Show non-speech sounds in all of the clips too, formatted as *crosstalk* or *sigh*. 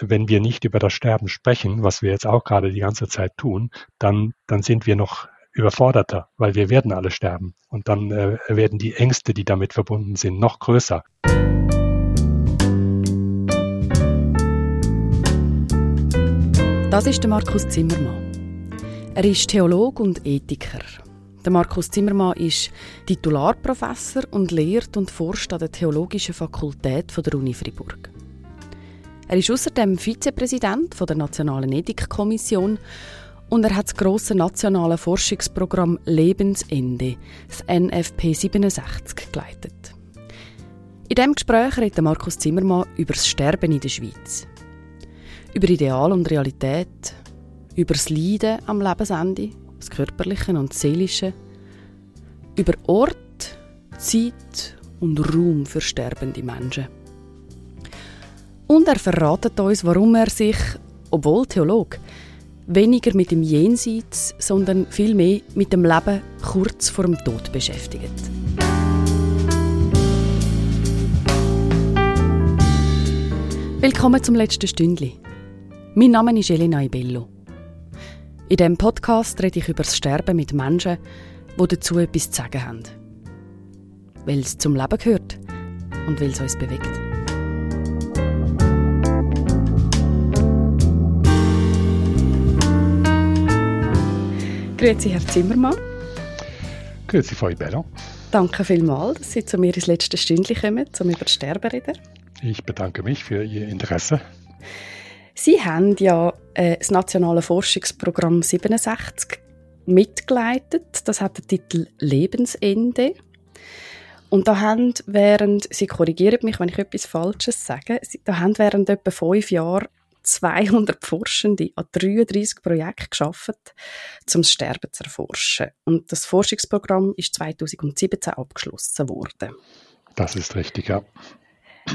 wenn wir nicht über das Sterben sprechen, was wir jetzt auch gerade die ganze Zeit tun, dann, dann sind wir noch überforderter, weil wir werden alle sterben. Und dann äh, werden die Ängste, die damit verbunden sind, noch größer. Das ist der Markus Zimmermann. Er ist Theolog und Ethiker. Der Markus Zimmermann ist Titularprofessor und lehrt und forscht an der Theologischen Fakultät der Uni Fribourg. Er ist außerdem Vizepräsident der Nationalen Ethikkommission und er hat das grosse nationale Forschungsprogramm Lebensende, das NFP 67, geleitet. In diesem Gespräch redet Markus Zimmermann über das Sterben in der Schweiz. Über Ideal und Realität, über das Leiden am Lebensende, das Körperliche und das Seelische, über Ort, Zeit und Raum für sterbende Menschen. Und er verratet uns, warum er sich, obwohl Theolog, weniger mit dem Jenseits, sondern vielmehr mit dem Leben kurz vor dem Tod beschäftigt. Willkommen zum letzten Stündli. Mein Name ist Elena Ibello. In diesem Podcast rede ich über das Sterben mit Menschen, die dazu etwas zu sagen haben. Weil es zum Leben gehört und weil es uns bewegt. Grüezi, Herr Zimmermann. Grüezi, Frau Ibello. Danke vielmals, dass Sie zu mir ins letzte Stündchen kommen, um über das Sterben zu reden. Ich bedanke mich für Ihr Interesse. Sie haben ja äh, das Nationale Forschungsprogramm 67 mitgeleitet. Das hat den Titel Lebensende. Und da haben während, Sie korrigieren mich, wenn ich etwas Falsches sage, da haben während etwa fünf Jahren 200 Forschende an 33 Projekten geschafft, um das Sterben zu erforschen. Und das Forschungsprogramm ist 2017 abgeschlossen worden. Das ist richtig, ja.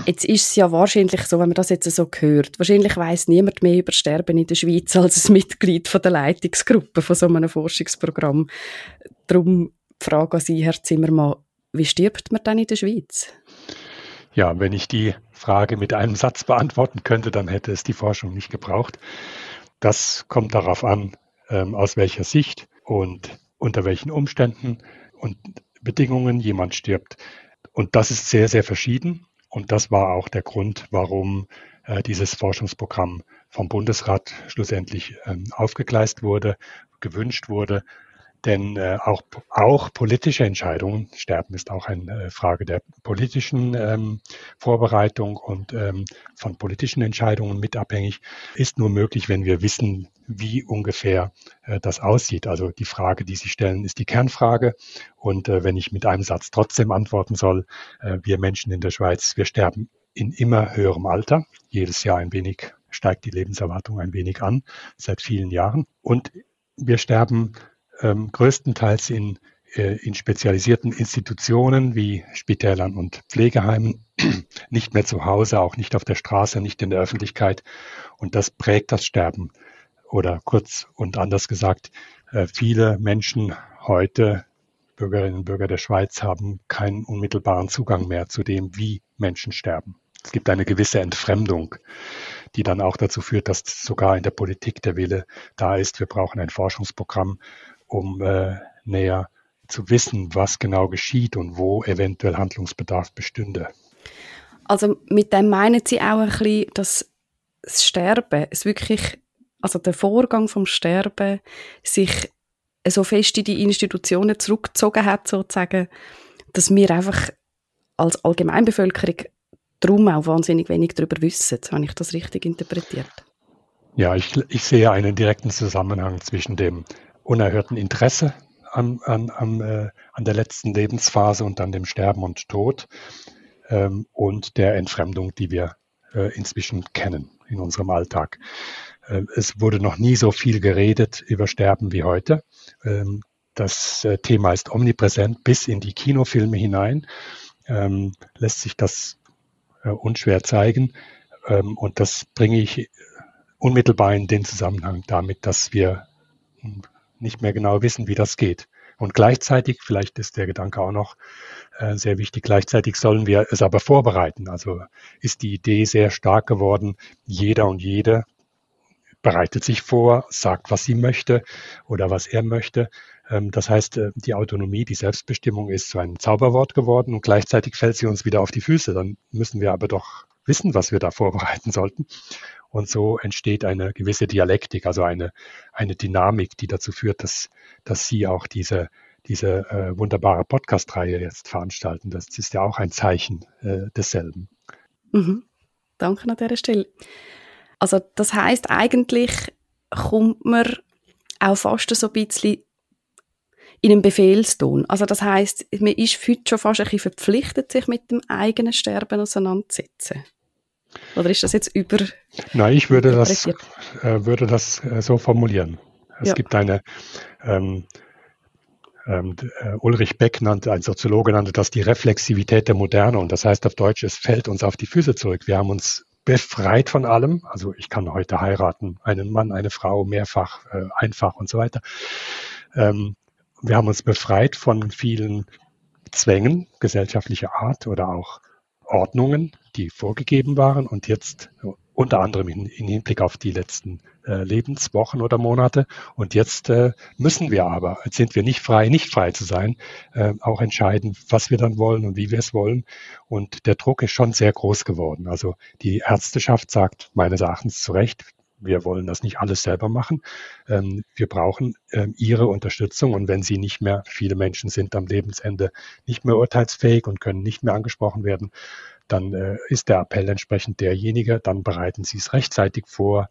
Jetzt ist es ja wahrscheinlich so, wenn man das jetzt so hört, wahrscheinlich weiß niemand mehr über Sterben in der Schweiz als ein Mitglied von der Leitungsgruppe von so einem Forschungsprogramm. Darum frage ich Sie, Herr Zimmermann, wie stirbt man dann in der Schweiz? Ja, wenn ich die Frage mit einem Satz beantworten könnte, dann hätte es die Forschung nicht gebraucht. Das kommt darauf an, ähm, aus welcher Sicht und unter welchen Umständen und Bedingungen jemand stirbt. Und das ist sehr, sehr verschieden. Und das war auch der Grund, warum äh, dieses Forschungsprogramm vom Bundesrat schlussendlich ähm, aufgegleist wurde, gewünscht wurde. Denn äh, auch, auch politische Entscheidungen, Sterben ist auch eine äh, Frage der politischen ähm, Vorbereitung und ähm, von politischen Entscheidungen mit abhängig, ist nur möglich, wenn wir wissen, wie ungefähr äh, das aussieht. Also die Frage, die Sie stellen, ist die Kernfrage. Und äh, wenn ich mit einem Satz trotzdem antworten soll, äh, wir Menschen in der Schweiz, wir sterben in immer höherem Alter. Jedes Jahr ein wenig steigt die Lebenserwartung ein wenig an, seit vielen Jahren. Und wir sterben ähm, größtenteils in, äh, in spezialisierten Institutionen wie Spitälern und Pflegeheimen, *clears throat* nicht mehr zu Hause, auch nicht auf der Straße, nicht in der Öffentlichkeit. Und das prägt das Sterben. Oder kurz und anders gesagt, äh, viele Menschen heute, Bürgerinnen und Bürger der Schweiz, haben keinen unmittelbaren Zugang mehr zu dem, wie Menschen sterben. Es gibt eine gewisse Entfremdung, die dann auch dazu führt, dass sogar in der Politik der Wille da ist, wir brauchen ein Forschungsprogramm, um äh, näher zu wissen, was genau geschieht und wo eventuell Handlungsbedarf bestünde. Also mit dem meinen Sie auch ein bisschen, dass das Sterben, es wirklich, also der Vorgang vom Sterben, sich so fest in die Institutionen zurückgezogen hat, sozusagen, dass wir einfach als Allgemeinbevölkerung darum auch wahnsinnig wenig darüber wissen. Habe ich das richtig interpretiert? Ja, ich, ich sehe einen direkten Zusammenhang zwischen dem unerhörten Interesse an, an, an, äh, an der letzten Lebensphase und an dem Sterben und Tod ähm, und der Entfremdung, die wir äh, inzwischen kennen in unserem Alltag. Äh, es wurde noch nie so viel geredet über Sterben wie heute. Ähm, das äh, Thema ist omnipräsent bis in die Kinofilme hinein. Ähm, lässt sich das äh, unschwer zeigen. Ähm, und das bringe ich unmittelbar in den Zusammenhang damit, dass wir nicht mehr genau wissen, wie das geht. Und gleichzeitig, vielleicht ist der Gedanke auch noch äh, sehr wichtig, gleichzeitig sollen wir es aber vorbereiten. Also ist die Idee sehr stark geworden, jeder und jede bereitet sich vor, sagt, was sie möchte oder was er möchte. Ähm, das heißt, äh, die Autonomie, die Selbstbestimmung ist so ein Zauberwort geworden und gleichzeitig fällt sie uns wieder auf die Füße. Dann müssen wir aber doch wissen, was wir da vorbereiten sollten. Und so entsteht eine gewisse Dialektik, also eine, eine Dynamik, die dazu führt, dass, dass Sie auch diese, diese äh, wunderbare Podcast-Reihe jetzt veranstalten. Das ist ja auch ein Zeichen äh, desselben. Mhm. Danke an dieser Stelle. Also das heißt eigentlich kommt man auch fast so ein bisschen in einem Befehlston. Also das heißt, man ist heute schon fast ein bisschen verpflichtet, sich mit dem eigenen Sterben auseinanderzusetzen. Oder ist das jetzt über? Nein, ich würde das, äh, würde das äh, so formulieren. Es ja. gibt eine, ähm, ähm, äh, Ulrich Beck nannte, ein Soziologe nannte das die Reflexivität der Moderne. Und das heißt auf Deutsch, es fällt uns auf die Füße zurück. Wir haben uns befreit von allem. Also ich kann heute heiraten, einen Mann, eine Frau, mehrfach, äh, einfach und so weiter. Ähm, wir haben uns befreit von vielen Zwängen gesellschaftlicher Art oder auch Ordnungen, die vorgegeben waren und jetzt unter anderem in, in Hinblick auf die letzten äh, Lebenswochen oder Monate. Und jetzt äh, müssen wir aber, jetzt sind wir nicht frei, nicht frei zu sein, äh, auch entscheiden, was wir dann wollen und wie wir es wollen. Und der Druck ist schon sehr groß geworden. Also die Ärzteschaft sagt meines Erachtens zu Recht, wir wollen das nicht alles selber machen. Ähm, wir brauchen ähm, Ihre Unterstützung. Und wenn Sie nicht mehr, viele Menschen sind am Lebensende nicht mehr urteilsfähig und können nicht mehr angesprochen werden, dann äh, ist der Appell entsprechend derjenige, dann bereiten Sie es rechtzeitig vor,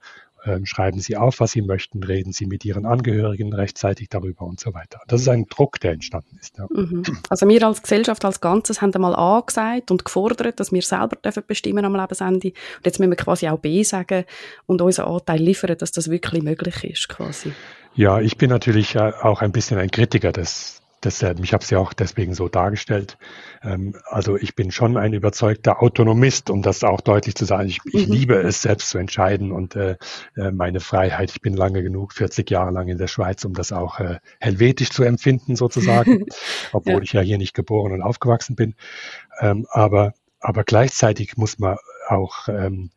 schreiben Sie auf, was Sie möchten, reden Sie mit Ihren Angehörigen rechtzeitig darüber und so weiter. Das ist ein Druck, der entstanden ist. Ja. Mhm. Also wir als Gesellschaft als Ganzes haben einmal A gesagt und gefordert, dass wir selber dürfen bestimmen am Lebensende. Und jetzt müssen wir quasi auch B sagen und unseren Anteil liefern, dass das wirklich möglich ist quasi. Ja, ich bin natürlich äh, auch ein bisschen ein Kritiker des, desselben. Ich habe es ja auch deswegen so dargestellt. Ähm, also ich bin schon ein überzeugter Autonomist, um das auch deutlich zu sagen. Ich, ich mhm. liebe es, selbst zu entscheiden und äh, äh meine Freiheit. Ich bin lange genug, 40 Jahre lang in der Schweiz, um das auch äh, helvetisch zu empfinden sozusagen, *laughs* obwohl ja. ich ja hier nicht geboren und aufgewachsen bin. Ähm, aber, aber gleichzeitig muss man auch, ähm,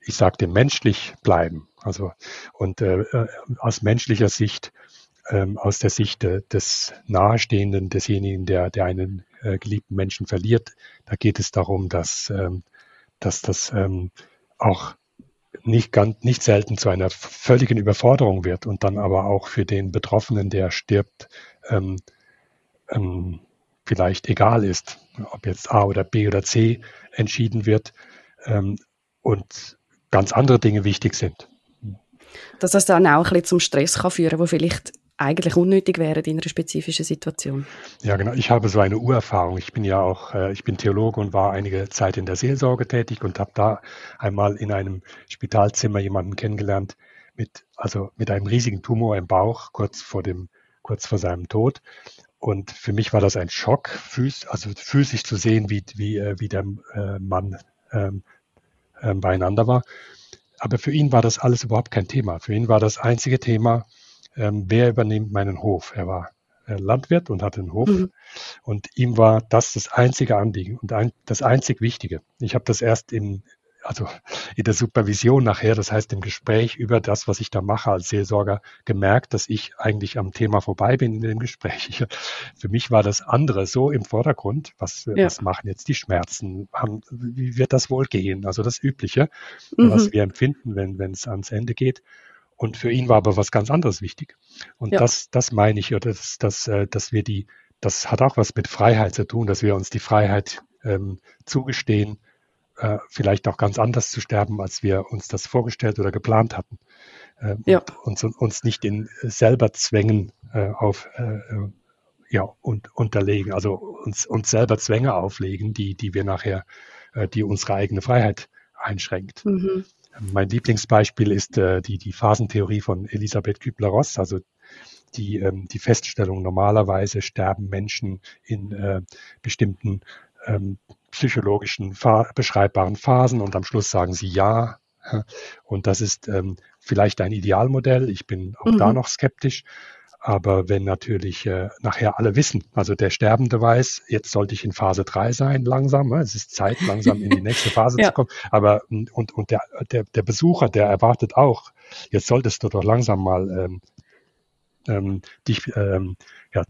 ich sagte, menschlich bleiben. Also und äh, äh aus menschlicher Sicht ähm, aus der Sicht de, des Nahestehenden, desjenigen, der, der einen äh, geliebten Menschen verliert. Da geht es darum, dass, ähm, dass das ähm, auch nicht, ganz, nicht selten zu einer völligen Überforderung wird und dann aber auch für den Betroffenen, der stirbt, ähm, ähm, vielleicht egal ist, ob jetzt A oder B oder C entschieden wird ähm, und ganz andere Dinge wichtig sind. Dass das dann auch ein bisschen zum Stress kann führen, wo vielleicht eigentlich unnötig wären in einer spezifischen Situation. Ja, genau. Ich habe so eine Urerfahrung. Ich bin ja auch, äh, ich bin Theologe und war einige Zeit in der Seelsorge tätig und habe da einmal in einem Spitalzimmer jemanden kennengelernt mit, also mit einem riesigen Tumor im Bauch, kurz vor dem, kurz vor seinem Tod. Und für mich war das ein Schock, physisch, also physisch zu sehen, wie, wie, äh, wie der äh, Mann ähm, äh, beieinander war. Aber für ihn war das alles überhaupt kein Thema. Für ihn war das einzige Thema, ähm, wer übernimmt meinen Hof? Er war äh, Landwirt und hatte einen Hof. Mhm. Und ihm war das das einzige Anliegen und ein, das einzig Wichtige. Ich habe das erst in, also in der Supervision nachher, das heißt im Gespräch über das, was ich da mache als Seelsorger, gemerkt, dass ich eigentlich am Thema vorbei bin in dem Gespräch. Ich, für mich war das andere so im Vordergrund. Was, ja. was machen jetzt die Schmerzen? Haben, wie wird das wohl gehen? Also das Übliche, mhm. was wir empfinden, wenn es ans Ende geht. Und für ihn war aber was ganz anderes wichtig. Und ja. das, das meine ich, oder dass, dass, äh, dass wir die, das hat auch was mit Freiheit zu tun, dass wir uns die Freiheit ähm, zugestehen, äh, vielleicht auch ganz anders zu sterben, als wir uns das vorgestellt oder geplant hatten. Äh, ja. Und uns, uns nicht in selber Zwängen äh, auf äh, äh, ja, und unterlegen, also uns, uns selber Zwänge auflegen, die, die wir nachher, äh, die unsere eigene Freiheit einschränkt. Mhm. Mein Lieblingsbeispiel ist äh, die, die Phasentheorie von Elisabeth Kübler-Ross, also die, ähm, die Feststellung, normalerweise sterben Menschen in äh, bestimmten ähm, psychologischen beschreibbaren Phasen und am Schluss sagen sie ja. Und das ist ähm, vielleicht ein Idealmodell. Ich bin auch mhm. da noch skeptisch. Aber wenn natürlich äh, nachher alle wissen, also der Sterbende weiß, jetzt sollte ich in Phase 3 sein, langsam, ne? es ist Zeit, langsam in die *laughs* nächste Phase ja. zu kommen. Aber und, und der, der, der Besucher, der erwartet auch, jetzt solltest du doch langsam mal ähm, ähm, dich ähm, ja,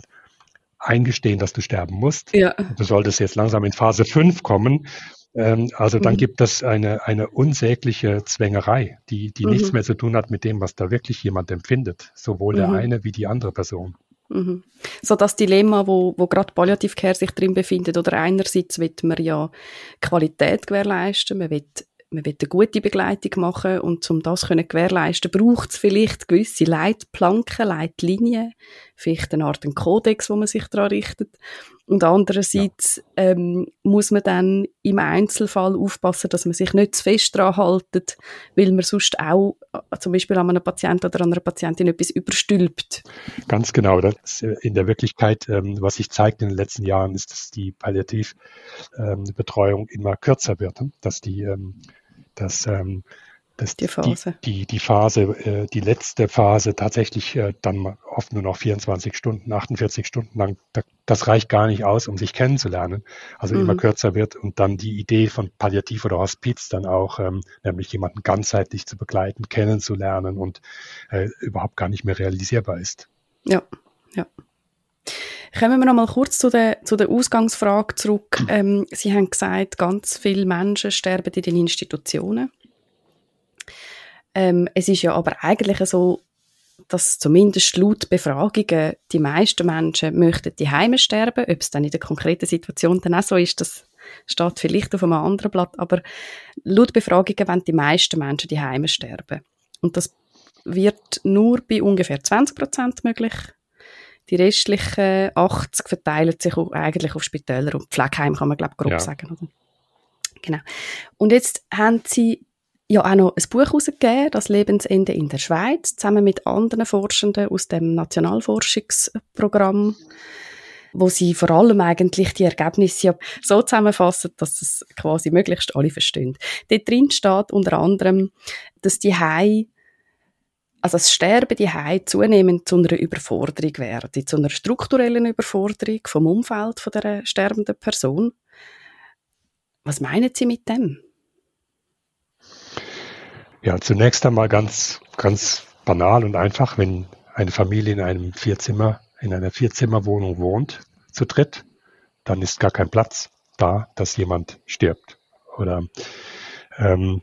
eingestehen, dass du sterben musst. Ja. Du solltest jetzt langsam in Phase 5 kommen. Ähm, also dann mhm. gibt es eine, eine unsägliche Zwängerei, die, die mhm. nichts mehr zu tun hat mit dem, was da wirklich jemand empfindet, sowohl mhm. der eine wie die andere Person. Mhm. So das Dilemma, wo, wo gerade Palliativcare sich drin befindet, oder einerseits wird man ja Qualität gewährleisten, man will man will eine gute Begleitung machen und um das können gewährleisten, braucht es vielleicht gewisse Leitplanken, Leitlinien, vielleicht eine Art einen Kodex, wo man sich daran richtet. Und andererseits ähm, muss man dann im Einzelfall aufpassen, dass man sich nicht zu fest daran haltet, weil man sonst auch äh, zum Beispiel an einem Patienten oder an einer Patientin etwas überstülpt. Ganz genau. Das in der Wirklichkeit, ähm, was sich zeigt in den letzten Jahren, ist, dass die Palliativbetreuung ähm, immer kürzer wird, ne? dass die ähm, dass, ähm, dass die Phase, die, die, die Phase, äh, die letzte Phase tatsächlich äh, dann oft nur noch 24 Stunden, 48 Stunden lang, da, das reicht gar nicht aus, um sich kennenzulernen. Also mhm. immer kürzer wird und dann die Idee von Palliativ oder Hospiz dann auch, ähm, nämlich jemanden ganzheitlich zu begleiten, kennenzulernen und äh, überhaupt gar nicht mehr realisierbar ist. Ja, ja. Kommen wir noch mal kurz zu der, zu der Ausgangsfrage zurück. Ähm, Sie haben gesagt, ganz viele Menschen sterben in den Institutionen. Ähm, es ist ja aber eigentlich so, dass zumindest laut Befragungen die meisten Menschen möchten die Heime sterben. Ob es dann in der konkreten Situation dann auch so ist, das steht vielleicht auf einem anderen Blatt. Aber laut Befragungen wollen die meisten Menschen die Heime sterben. Und das wird nur bei ungefähr 20 Prozent möglich die restlichen 80 verteilen sich eigentlich auf Spitäler und Pflegeheim, kann man glaube grob ja. sagen. Oder? Genau. Und jetzt haben sie ja auch noch ein Buch herausgegeben, das Lebensende in der Schweiz, zusammen mit anderen Forschenden aus dem Nationalforschungsprogramm, wo sie vor allem eigentlich die Ergebnisse so zusammenfassen, dass es quasi möglichst alle verstehen. Dort drin steht unter anderem, dass die Hai also das Sterben die zunehmend zu einer Überforderung werden, zu einer strukturellen Überforderung vom Umfeld von der sterbenden Person. Was meinen Sie mit dem? Ja, zunächst einmal ganz, ganz banal und einfach, wenn eine Familie in einem Vierzimmer, in einer Vierzimmerwohnung wohnt, zu dritt, dann ist gar kein Platz da, dass jemand stirbt. Oder ähm,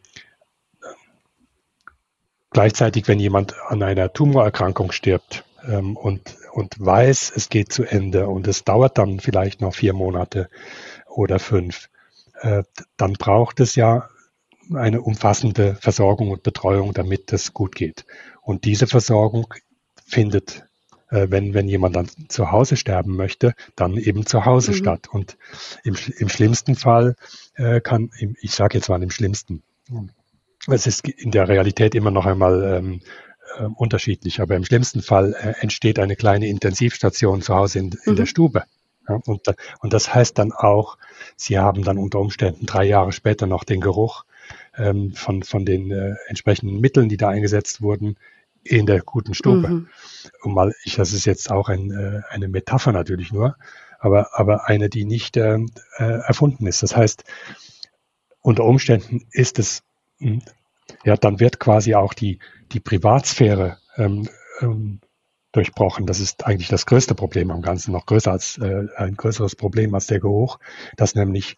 Gleichzeitig, wenn jemand an einer Tumorerkrankung stirbt ähm, und, und weiß, es geht zu Ende und es dauert dann vielleicht noch vier Monate oder fünf, äh, dann braucht es ja eine umfassende Versorgung und Betreuung, damit es gut geht. Und diese Versorgung findet, äh, wenn, wenn jemand dann zu Hause sterben möchte, dann eben zu Hause mhm. statt. Und im, im schlimmsten Fall äh, kann, ich sage jetzt mal im schlimmsten, es ist in der Realität immer noch einmal ähm, äh, unterschiedlich, aber im schlimmsten Fall äh, entsteht eine kleine Intensivstation zu Hause in, in mhm. der Stube. Ja, und, und das heißt dann auch, Sie haben dann unter Umständen drei Jahre später noch den Geruch ähm, von, von den äh, entsprechenden Mitteln, die da eingesetzt wurden, in der guten Stube. Mhm. Und mal, ich, das ist jetzt auch ein, äh, eine Metapher natürlich nur, aber, aber eine, die nicht äh, äh erfunden ist. Das heißt, unter Umständen ist es hm, ja, dann wird quasi auch die, die Privatsphäre ähm, ähm, durchbrochen. Das ist eigentlich das größte Problem am Ganzen, noch größer als äh, ein größeres Problem als der Geruch, dass nämlich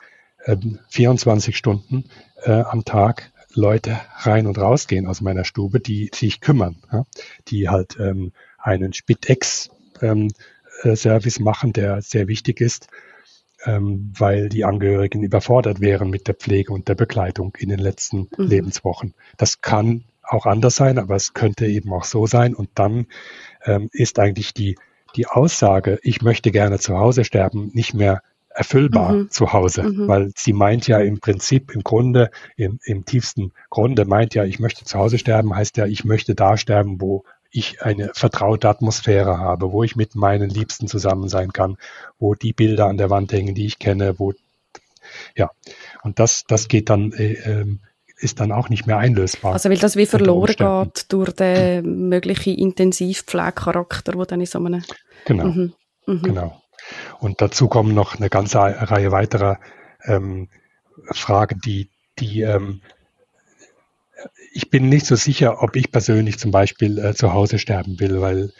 24 Stunden äh, am Tag Leute rein und rausgehen aus meiner Stube, die sich kümmern, ja? die halt ähm, einen Spitex ähm, äh, Service machen, der sehr wichtig ist, ähm, weil die Angehörigen überfordert wären mit der Pflege und der Begleitung in den letzten mhm. Lebenswochen. Das kann auch anders sein, aber es könnte eben auch so sein. Und dann ähm, ist eigentlich die, die Aussage, ich möchte gerne zu Hause sterben, nicht mehr erfüllbar mhm. zu Hause, mhm. weil sie meint ja im Prinzip, im Grunde, im, im tiefsten Grunde meint ja, ich möchte zu Hause sterben, heißt ja, ich möchte da sterben, wo ich eine vertraute Atmosphäre habe, wo ich mit meinen Liebsten zusammen sein kann, wo die Bilder an der Wand hängen, die ich kenne, wo ja und das das geht dann äh, ähm, ist dann auch nicht mehr einlösbar. Also weil das wie verloren geht durch den möglichen Intensivpflegecharakter, wo dann in so einem... Genau, mhm. Mhm. genau. Und dazu kommen noch eine ganze Reihe weiterer ähm, Fragen, die, die ähm, ich bin nicht so sicher, ob ich persönlich zum Beispiel äh, zu Hause sterben will, weil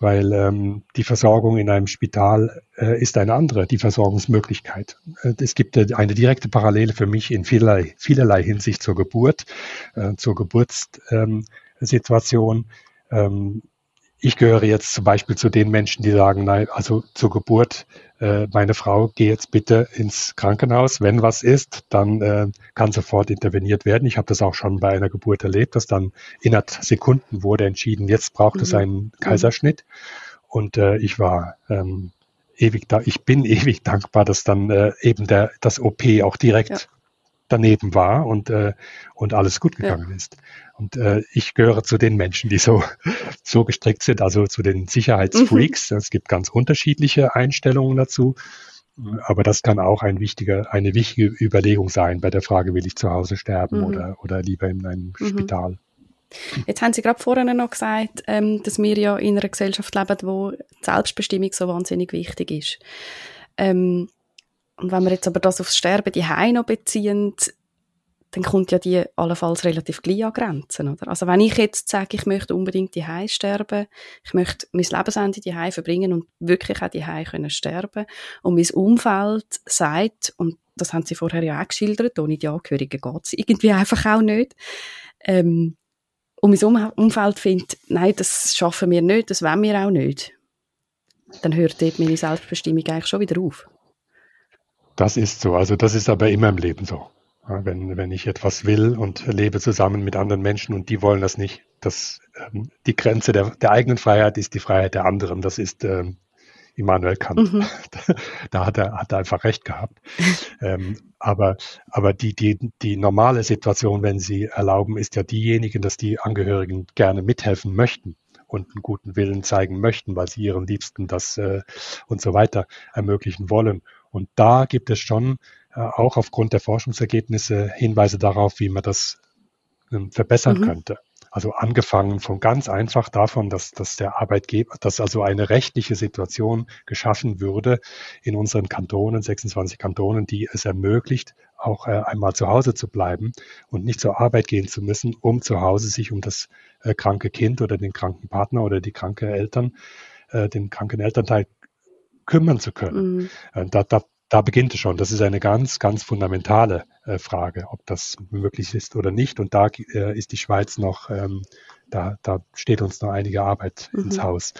weil ähm, die Versorgung in einem Spital äh, ist eine andere, die Versorgungsmöglichkeit. Äh, es gibt äh, eine direkte Parallele für mich in vielerlei, vielerlei Hinsicht zur Geburt, äh, zur Geburtssituation. Ähm, ich gehöre jetzt zum Beispiel zu den Menschen, die sagen, nein, also zur Geburt, äh, meine Frau, geh jetzt bitte ins Krankenhaus. Wenn was ist, dann äh, kann sofort interveniert werden. Ich habe das auch schon bei einer Geburt erlebt, dass dann innerhalb Sekunden wurde entschieden, jetzt braucht mhm. es einen Kaiserschnitt. Und äh, ich war ähm, ewig da, ich bin *laughs* ewig dankbar, dass dann äh, eben der, das OP auch direkt ja. Daneben war und, äh, und alles gut gegangen ja. ist. Und äh, ich gehöre zu den Menschen, die so, *laughs* so gestrickt sind, also zu den Sicherheitsfreaks. Mhm. Es gibt ganz unterschiedliche Einstellungen dazu. Aber das kann auch ein wichtiger, eine wichtige Überlegung sein bei der Frage, will ich zu Hause sterben mhm. oder, oder lieber in einem mhm. Spital. Jetzt haben Sie gerade vorhin noch gesagt, ähm, dass wir ja in einer Gesellschaft leben, wo Selbstbestimmung so wahnsinnig wichtig ist. Ähm, und wenn wir jetzt aber das aufs Sterben die noch beziehen, dann kommt ja die allenfalls relativ gleich an Grenzen, oder? Also wenn ich jetzt sage, ich möchte unbedingt die sterben, ich möchte mein Lebensende die verbringen und wirklich auch die können sterben und mein Umfeld sagt, und das haben Sie vorher ja auch geschildert, ohne die Angehörigen geht es irgendwie einfach auch nicht, ähm, und mein Umfeld findet, nein, das schaffen wir nicht, das wollen wir auch nicht, dann hört dort meine Selbstbestimmung eigentlich schon wieder auf. Das ist so. Also das ist aber immer im Leben so. Wenn, wenn ich etwas will und lebe zusammen mit anderen Menschen und die wollen das nicht, das, ähm, die Grenze der, der eigenen Freiheit ist die Freiheit der anderen. Das ist ähm, Immanuel Kant. Mhm. *laughs* Da, hat er, hat er einfach recht gehabt. ähm, aber aber die, die, die normale Situation, wenn Sie erlauben, ist ja diejenige, dass die Angehörigen gerne mithelfen möchten und einen guten Willen zeigen möchten, weil sie ihren Liebsten das äh, und so weiter ermöglichen wollen. Und da gibt es schon äh, auch aufgrund der Forschungsergebnisse Hinweise darauf, wie man das ähm, verbessern mhm. könnte. Also angefangen von ganz einfach davon, dass, dass der Arbeitgeber, dass also eine rechtliche Situation geschaffen würde in unseren Kantonen, 26 Kantonen, die es ermöglicht, auch äh, einmal zu Hause zu bleiben und nicht zur Arbeit gehen zu müssen, um zu Hause sich um das äh, kranke Kind oder den kranken Partner oder die kranke Eltern, äh, den kranken Elternteil kümmern zu können. Mhm. Äh, da, da, da beginnt es schon. Das ist eine ganz, ganz fundamentale äh, Frage, ob das möglich ist oder nicht. Und da äh, ist die Schweiz noch, ähm, da, da steht uns noch einige Arbeit mhm. ins Haus.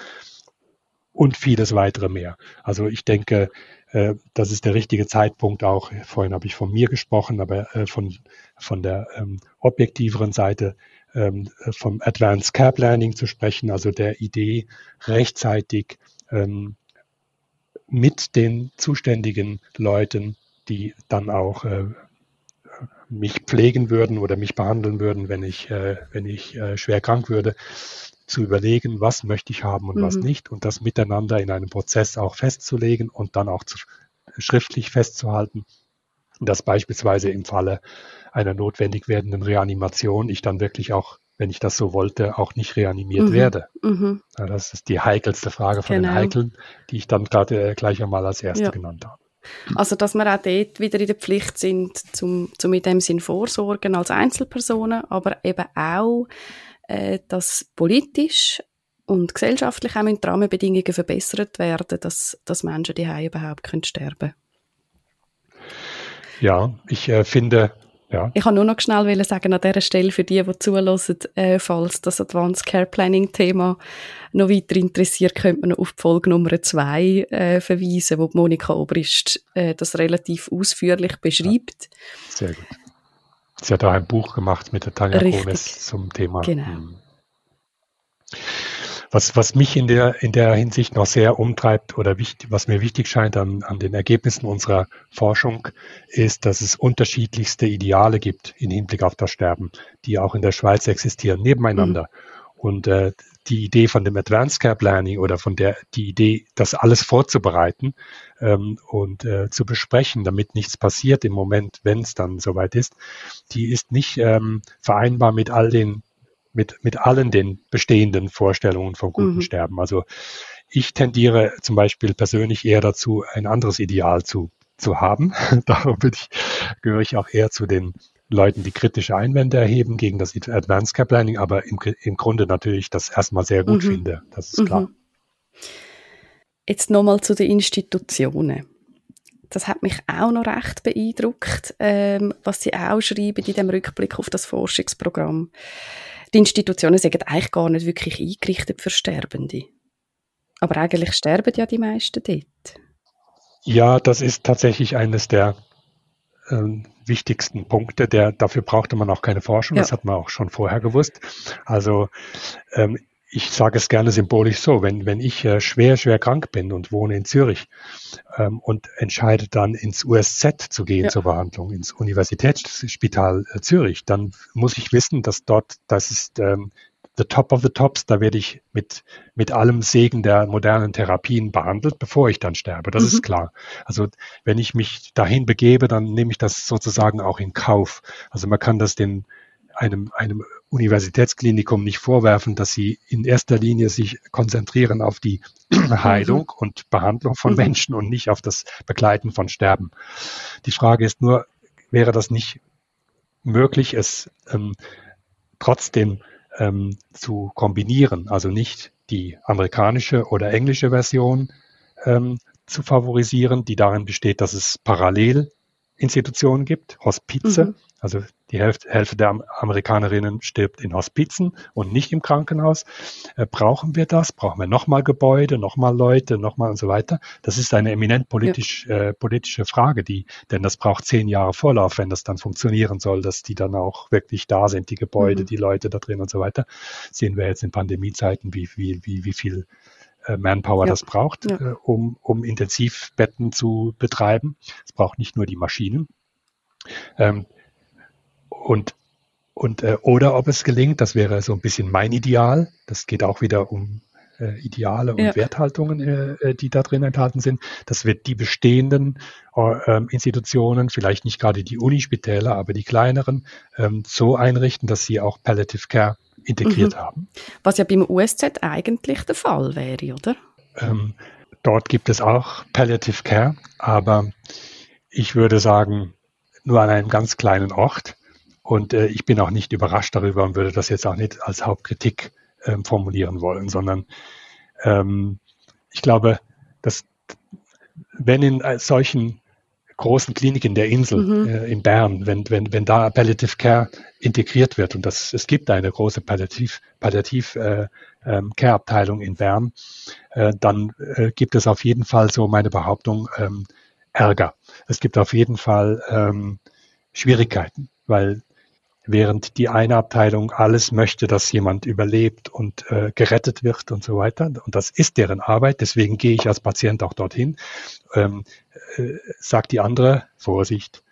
Und vieles weitere mehr. Also ich denke, äh, das ist der richtige Zeitpunkt auch. Vorhin habe ich von mir gesprochen, aber äh, von, von der ähm, objektiveren Seite ähm, vom Advanced Care Planning zu sprechen, also der Idee, rechtzeitig ähm, mit den zuständigen Leuten, die dann auch äh, mich pflegen würden oder mich behandeln würden, wenn ich, äh, wenn ich äh, schwer krank würde, zu überlegen, was möchte ich haben und mhm. was nicht und das miteinander in einem Prozess auch festzulegen und dann auch zu, schriftlich festzuhalten, dass beispielsweise im Falle einer notwendig werdenden Reanimation ich dann wirklich auch wenn ich das so wollte, auch nicht reanimiert mhm. werde. Mhm. Das ist die heikelste Frage von genau. den Heikeln, die ich dann gerade äh, gleich einmal als erste ja. genannt habe. Also, dass wir auch dort wieder in der Pflicht sind, zum, zum in dem Sinn vorsorgen als Einzelpersonen, aber eben auch, äh, dass politisch und gesellschaftlich auch die Rahmenbedingungen verbessert werden, dass, dass Menschen die überhaupt können sterben können. Ja, ich äh, finde, ja. Ich kann nur noch schnell sagen, an dieser Stelle für die, die zuhören, äh, falls das Advanced Care Planning Thema noch weiter interessiert, könnte man auf die Folge Nummer zwei äh, verweisen, wo Monika Obrist äh, das relativ ausführlich beschreibt. Ja. Sehr gut. Sie hat auch ein Buch gemacht mit der Tanja Richtig. Gomez zum Thema. Genau. Hm. Was, was mich in der, in der Hinsicht noch sehr umtreibt oder wichtig, was mir wichtig scheint an, an den Ergebnissen unserer Forschung, ist, dass es unterschiedlichste Ideale gibt im Hinblick auf das Sterben, die auch in der Schweiz existieren, nebeneinander. Mhm. Und äh, die Idee von dem Advanced Care Planning oder von der die Idee, das alles vorzubereiten ähm, und äh, zu besprechen, damit nichts passiert im Moment, wenn es dann soweit ist, die ist nicht ähm, vereinbar mit all den mit, mit allen den bestehenden Vorstellungen vom guten mhm. Sterben. Also ich tendiere zum Beispiel persönlich eher dazu, ein anderes Ideal zu, zu haben. *laughs* Darum bin ich, gehöre ich auch eher zu den Leuten, die kritische Einwände erheben gegen das Advanced Care Planning, aber im, im Grunde natürlich das erstmal sehr gut mhm. finde. Das ist klar. Mhm. Jetzt nochmal zu den Institutionen. Das hat mich auch noch recht beeindruckt, ähm, was Sie auch schreiben in dem Rückblick auf das Forschungsprogramm. Die Institutionen sind eigentlich gar nicht wirklich eingerichtet für Sterbende. Aber eigentlich sterben ja die meisten dort. Ja, das ist tatsächlich eines der ähm, wichtigsten Punkte. Der, dafür brauchte man auch keine Forschung, ja. das hat man auch schon vorher gewusst. Also ähm, ich sage es gerne symbolisch so, wenn, wenn ich äh, schwer, schwer krank bin und wohne in Zürich ähm, und entscheide dann ins USZ zu gehen ja. zur Behandlung, ins Universitätsspital äh, Zürich, dann muss ich wissen, dass dort, das ist ähm, the top of the tops, da werde ich mit, mit allem Segen der modernen Therapien behandelt, bevor ich dann sterbe. Das mhm. ist klar. Also wenn ich mich dahin begebe, dann nehme ich das sozusagen auch in Kauf. Also man kann das den einem, einem Universitätsklinikum nicht vorwerfen, dass sie in erster Linie sich konzentrieren auf die *clears throat* Heilung mhm. und Behandlung von mhm. Menschen und nicht auf das Begleiten von Sterben. Die Frage ist nur, wäre das nicht möglich, es ähm, trotzdem ähm, zu kombinieren, also nicht die amerikanische oder englische Version ähm, zu favorisieren, die darin besteht, dass es parallel Institutionen gibt, Hospize, mhm. Also die Hälfte, Hälfte der Amerikanerinnen stirbt in Hospizen und nicht im Krankenhaus. Äh, brauchen wir das? Brauchen wir nochmal Gebäude, nochmal Leute, nochmal und so weiter? Das ist eine eminent politisch, ja. äh, politische Frage, die, denn das braucht zehn Jahre Vorlauf, wenn das dann funktionieren soll, dass die dann auch wirklich da sind, die Gebäude, mhm. die Leute da drin und so weiter. Sehen wir jetzt in Pandemiezeiten, wie, wie, wie, wie viel Manpower ja. das braucht, ja. äh, um, um Intensivbetten zu betreiben. Es braucht nicht nur die Maschinen. Ähm, und, und äh, oder ob es gelingt, das wäre so ein bisschen mein Ideal. Das geht auch wieder um äh, Ideale und ja. Werthaltungen, äh, äh die da drin enthalten sind. Das wird die bestehenden äh, Institutionen, vielleicht nicht gerade die Unispitäler, aber die kleineren, ähm, so einrichten, dass sie auch Palliative Care integriert mhm. haben. Was ja beim USZ eigentlich der Fall wäre, oder? Ähm, dort gibt es auch Palliative Care, aber ich würde sagen, nur an einem ganz kleinen Ort. Und äh, ich bin auch nicht überrascht darüber und würde das jetzt auch nicht als Hauptkritik ähm, formulieren wollen, sondern ähm, ich glaube, dass wenn in äh, solchen großen Kliniken der Insel mhm. äh, in Bern, wenn, wenn, wenn da Palliative Care integriert wird und das, es gibt eine große Palliativ, Palliativ äh, ähm, Care Abteilung in Bern, äh, dann äh, gibt es auf jeden Fall so meine Behauptung ähm, Ärger. Es gibt auf jeden Fall ähm, Schwierigkeiten, weil während die eine Abteilung alles möchte, dass jemand überlebt und äh, gerettet wird und so weiter. Und das ist deren Arbeit, deswegen gehe ich als Patient auch dorthin. Ähm, äh, sagt die andere, Vorsicht,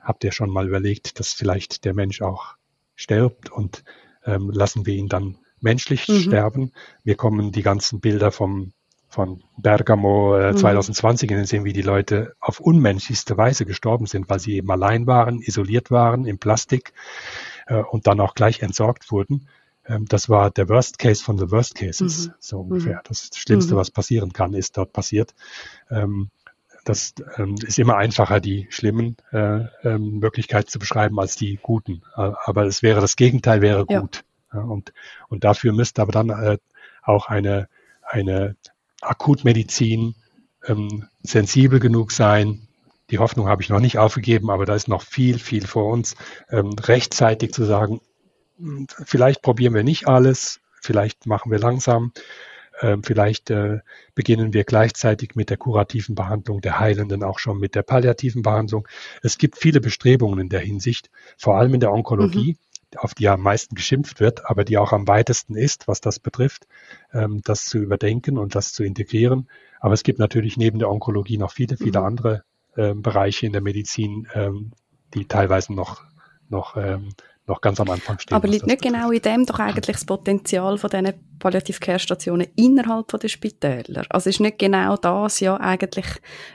habt ihr schon mal überlegt, dass vielleicht der Mensch auch stirbt und ähm, lassen wir ihn dann menschlich mhm. sterben. Wir kommen die ganzen Bilder vom von Bergamo äh, 2020 mhm. Sinn, wie die Leute auf unmenschlichste Weise gestorben sind, weil sie eben allein waren, isoliert waren, im Plastik äh, und dann auch gleich entsorgt wurden. Ähm, das war der Worst Case von the Worst Cases, mhm. so ungefähr. Mhm. Das Schlimmste, mhm. was passieren kann, ist dort passiert. Ähm, das ähm, ist immer einfacher, die schlimmen äh, ähm, Möglichkeiten zu beschreiben als die guten. Äh, aber es wäre das Gegenteil wäre gut. Ja. Ja, und, und dafür müsste aber dann äh, auch eine, eine Akutmedizin ähm, sensibel genug sein. Die Hoffnung habe ich noch nicht aufgegeben, aber da ist noch viel, viel vor uns, ähm, rechtzeitig zu sagen, hm, vielleicht probieren wir nicht alles, vielleicht machen wir langsam, ähm, vielleicht äh, beginnen wir gleichzeitig mit der kurativen Behandlung der Heilenden auch schon mit der palliativen Behandlung. Es gibt viele Bestrebungen in der Hinsicht, vor allem in der Onkologie. Mhm auf die am meisten geschimpft wird, aber die auch am weitesten ist, was das betrifft, ähm, das zu überdenken und das zu integrieren. Aber es gibt natürlich neben der Onkologie noch viele, viele mhm. andere ähm, Bereiche in der Medizin, ähm, die teilweise noch, noch noch ganz am Anfang stehen. Aber liegt nicht genau in dem doch eigentlich das Potenzial von diesen Palliative Care Stationen innerhalb der Spitäler? Also ist nicht genau das ja eigentlich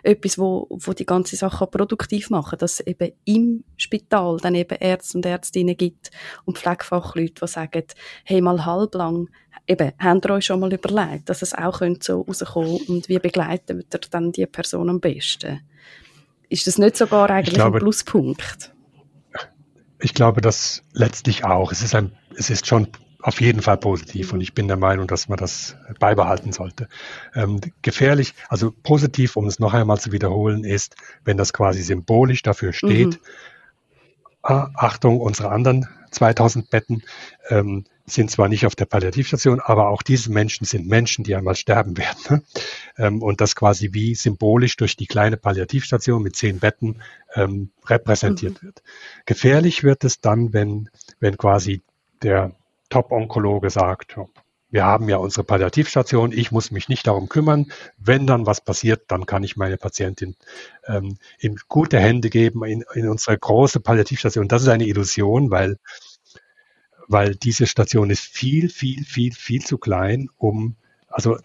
etwas, wo, wo die ganze Sache produktiv machen, dass es eben im Spital dann eben Ärzte und Ärztinnen gibt und Pflegefachleute, die sagen, hey, mal halblang, eben, habt ihr euch schon mal überlegt, dass es auch so rauskommen und wie begleiten wir dann die Person am besten? Ist das nicht sogar eigentlich glaube, ein Pluspunkt? Ich glaube, dass letztlich auch. Es ist ein, es ist schon auf jeden Fall positiv und ich bin der Meinung, dass man das beibehalten sollte. Ähm, gefährlich, also positiv, um es noch einmal zu wiederholen, ist, wenn das quasi symbolisch dafür steht, mhm. ah, Achtung, unsere anderen 2000 Betten ähm, sind zwar nicht auf der Palliativstation, aber auch diese Menschen sind Menschen, die einmal sterben werden. Ne? Ähm, und das quasi wie symbolisch durch die kleine Palliativstation mit zehn Betten ähm, repräsentiert mhm. wird. Gefährlich wird es dann, wenn, wenn quasi der Top-Onkologe sagt, wir haben ja unsere Palliativstation, ich muss mich nicht darum kümmern. Wenn dann was passiert, dann kann ich meine Patientin ähm, in gute Hände geben, in, in unsere große Palliativstation. Das ist eine Illusion, weil weil diese Station ist viel, viel, viel, viel zu klein, um, also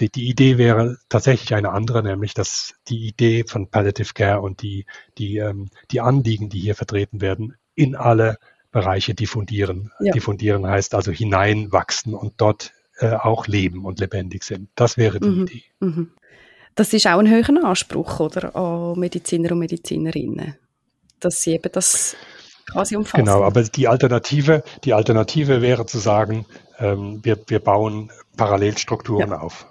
die, die Idee wäre tatsächlich eine andere, nämlich dass die Idee von Palliative Care und die, die, ähm, die Anliegen, die hier vertreten werden, in alle Bereiche diffundieren. Ja. Diffundieren heißt also hineinwachsen und dort äh, auch leben und lebendig sind. Das wäre die mhm. Idee. Mhm. Das ist auch ein höherer Anspruch oder, an Mediziner und Medizinerinnen, dass sie eben das quasi umfassen. Genau, aber die Alternative, die Alternative wäre zu sagen, ähm, wir, wir bauen Parallelstrukturen ja. auf.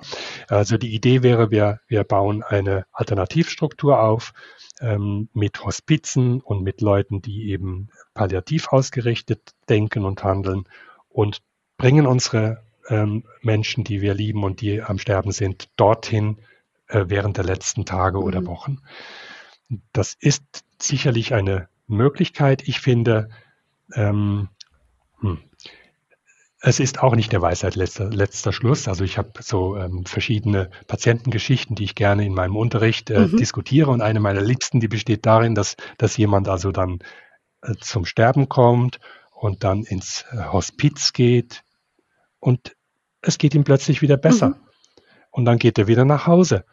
Also die Idee wäre, wir, wir bauen eine Alternativstruktur auf ähm, mit Hospizen und mit Leuten, die eben palliativ ausgerichtet denken und handeln und bringen unsere ähm, Menschen, die wir lieben und die am Sterben sind, dorthin äh, während der letzten Tage mhm. oder Wochen. Das ist sicherlich eine Möglichkeit. Ich finde, ähm, hm, es ist auch nicht der Weisheit letzter, letzter Schluss. Also ich habe so ähm, verschiedene Patientengeschichten, die ich gerne in meinem Unterricht äh, mhm. diskutiere. Und eine meiner liebsten, die besteht darin, dass, dass jemand also dann äh, zum Sterben kommt und dann ins äh, Hospiz geht und es geht ihm plötzlich wieder besser. Mhm. Und dann geht er wieder nach Hause.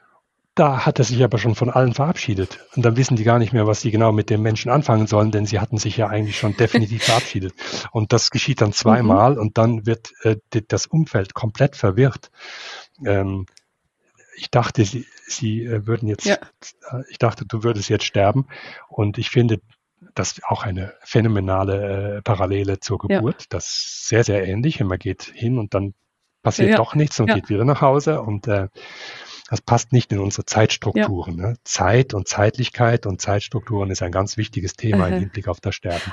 Da hat er sich aber schon von allen verabschiedet. Und dann wissen die gar nicht mehr, was sie genau mit dem Menschen anfangen sollen, denn sie hatten sich ja eigentlich schon definitiv *laughs* verabschiedet. Und das geschieht dann zweimal mhm. und dann wird äh, das Umfeld komplett verwirrt. Ähm, ich dachte, sie, sie äh, würden jetzt, ja. Äh, ich dachte, du würdest jetzt sterben. Und ich finde, das ist auch eine phänomenale äh, Parallele zur Geburt. Ja. Das ist sehr, sehr ähnlich. Und man geht hin und dann passiert ja. doch nichts und geht wieder nach Hause. Und äh, das passt nicht in unsere Zeitstrukturen. Ja. Ne? Zeit und Zeitlichkeit und Zeitstrukturen ist ein ganz wichtiges Thema mhm. im Hinblick auf das Sterben.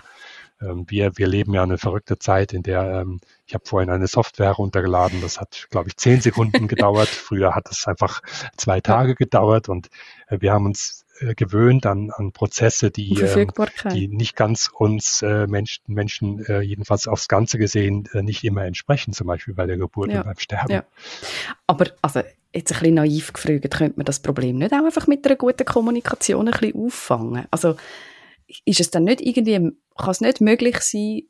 Ähm, wir, wir leben ja eine verrückte Zeit, in der ähm, ich habe vorhin eine Software runtergeladen, das hat, glaube ich, zehn Sekunden *laughs* gedauert. Früher hat es einfach zwei Tage gedauert und äh, wir haben uns äh, gewöhnt an, an Prozesse, die, äh, die nicht ganz uns äh, Menschen, Menschen äh, jedenfalls aufs Ganze gesehen äh, nicht immer entsprechen, zum Beispiel bei der Geburt ja. und beim Sterben. Ja. Aber also jetzt ein bisschen naiv gefragt, könnte man das Problem nicht auch einfach mit einer guten Kommunikation ein bisschen auffangen? Also ist es dann nicht irgendwie, kann es nicht möglich sein,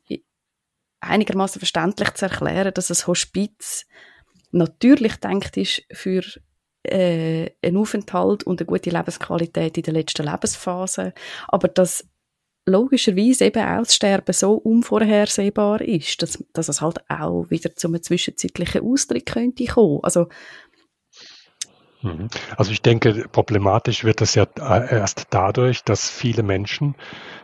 einigermaßen verständlich zu erklären, dass ein Hospiz natürlich denkt ist für äh, einen Aufenthalt und eine gute Lebensqualität in der letzten Lebensphase, aber dass logischerweise eben auch das Sterben so unvorhersehbar ist, dass, dass es halt auch wieder zu einem zwischenzeitlichen Austritt könnte kommen. Also. Also ich denke, problematisch wird das ja äh, erst dadurch, dass viele Menschen,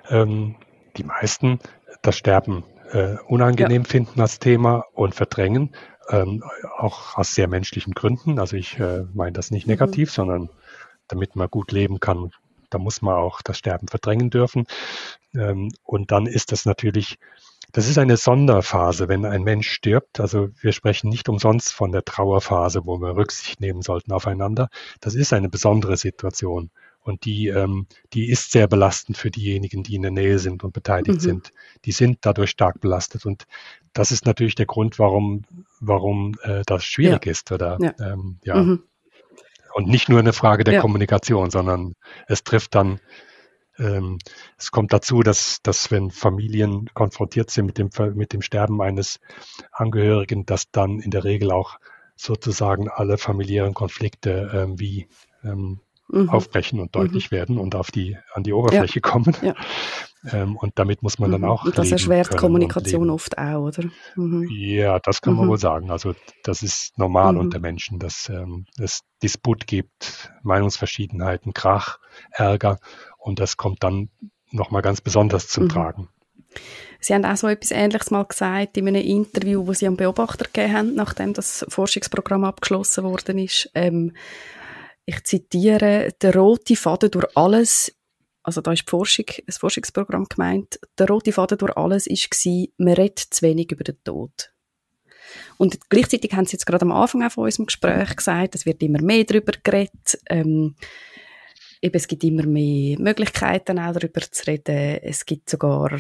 ähm, die meisten, das Sterben äh, unangenehm ja. finden als Thema und verdrängen, ähm, auch aus sehr menschlichen Gründen. Also ich äh, meine das nicht mhm. negativ, mhm. sondern damit man gut leben kann, da muss man auch das Sterben verdrängen dürfen. Ähm, und dann ist das natürlich das ist eine Sonderphase, wenn ein Mensch stirbt. Also wir sprechen nicht umsonst von der Trauerphase, wo wir Rücksicht nehmen sollten aufeinander. Das ist eine besondere Situation. Und die, ähm, die ist sehr belastend für diejenigen, die in der Nähe sind und beteiligt mhm. sind. Die sind dadurch stark belastet. Und das ist natürlich der Grund, warum, warum äh, das schwierig ja. ist. Oder, ja. Ähm, ja. Mhm. Und nicht nur eine Frage der ja. Kommunikation, sondern es trifft dann ähm, es kommt dazu, dass, dass wenn Familien konfrontiert sind mit dem, mit dem Sterben eines Angehörigen, dass dann in der Regel auch sozusagen alle familiären Konflikte ähm, wie ähm, mhm. aufbrechen und deutlich mhm. werden und auf die, an die Oberfläche ja. kommen. Ja. *laughs* Ähm, und damit muss man dann mhm. auch. Und das erschwert Kommunikation oft auch, oder? Mhm. Ja, das kann man mhm. wohl sagen. Also das ist normal mhm. unter Menschen, dass ähm, es Disput gibt, Meinungsverschiedenheiten, Krach, Ärger und das kommt dann nochmal ganz besonders zum Tragen. Sie haben auch so etwas Ähnliches mal gesagt in einem Interview, wo Sie am Beobachter gegeben haben, nachdem das Forschungsprogramm abgeschlossen worden ist. Ähm, ich zitiere, der rote Faden durch alles, also da ist die Forschung, das Forschungsprogramm gemeint, der rote Faden durch alles war, man redet zu wenig über den Tod. Und gleichzeitig haben Sie jetzt gerade am Anfang auch von unserem Gespräch gesagt, es wird immer mehr darüber geredet. Ähm, eben, es gibt immer mehr Möglichkeiten auch darüber zu reden. Es gibt sogar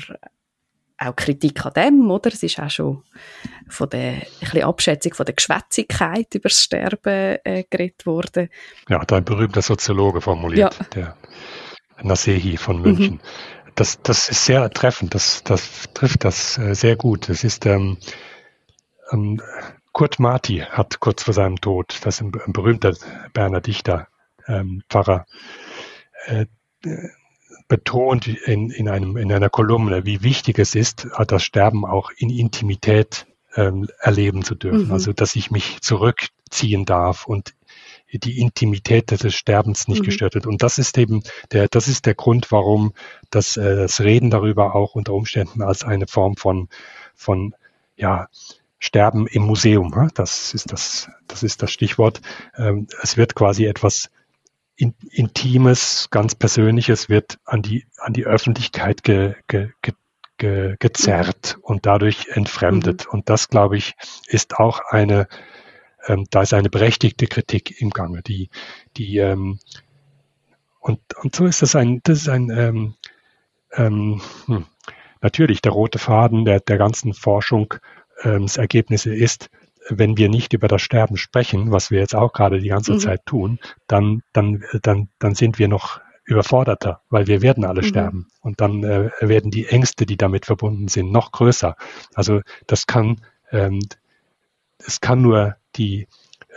auch Kritik an dem, oder? Es ist auch schon von der ein bisschen Abschätzung von der Geschwätzigkeit über das Sterben äh, geredet worden. Ja, hat ein berühmter Soziologe formuliert, ja. der Nasehi von München. Mhm. Das, das ist sehr treffend, das, das trifft das äh, sehr gut. Es ist ähm, ähm, Kurt Marti hat kurz vor seinem Tod, das ist ein, ein berühmter Berner Dichter, ähm, Pfarrer, äh, betont in, in, einem, in einer Kolumne, wie wichtig es ist, das Sterben auch in Intimität ähm, erleben zu dürfen. Mhm. Also, dass ich mich zurückziehen darf und die Intimität des Sterbens nicht mhm. gestört wird. Und das ist eben der, das ist der Grund, warum das, äh, das Reden darüber auch unter Umständen als eine Form von, von, ja, Sterben im Museum, das ist das, das ist das Stichwort. Ähm, es wird quasi etwas Intimes, ganz Persönliches wird an die, an die Öffentlichkeit ge, ge, ge, ge, gezerrt und dadurch entfremdet. Mhm. Und das, glaube ich, ist auch eine, ähm, da ist eine berechtigte Kritik im Gange, die, die, ähm, und, und so ist das ein, das ist ein, ähm, ähm, hm, natürlich der rote Faden der, der ganzen Forschungsergebnisse ähm, ist, wenn wir nicht über das Sterben sprechen, was wir jetzt auch gerade die ganze mhm. Zeit tun, dann, dann, dann, dann sind wir noch überforderter, weil wir werden alle mhm. sterben. Und dann äh, werden die Ängste, die damit verbunden sind, noch größer. Also das kann, ähm, es kann nur die,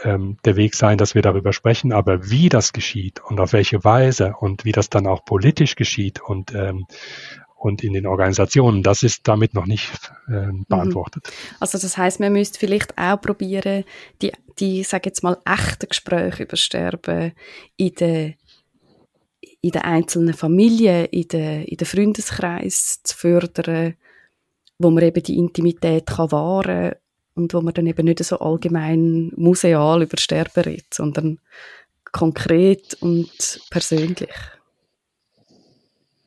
ähm, der Weg sein, dass wir darüber sprechen, aber wie das geschieht und auf welche Weise und wie das dann auch politisch geschieht und ähm, und in den Organisationen. Das ist damit noch nicht äh, beantwortet. Also das heißt, man müsste vielleicht auch probieren, die, die sage jetzt mal, echten Gespräche über Sterben in den in den einzelnen Familien, in den, in den Freundeskreis zu fördern, wo man eben die Intimität kann wahren und wo man dann eben nicht so allgemein museal über Sterben redet, sondern konkret und persönlich.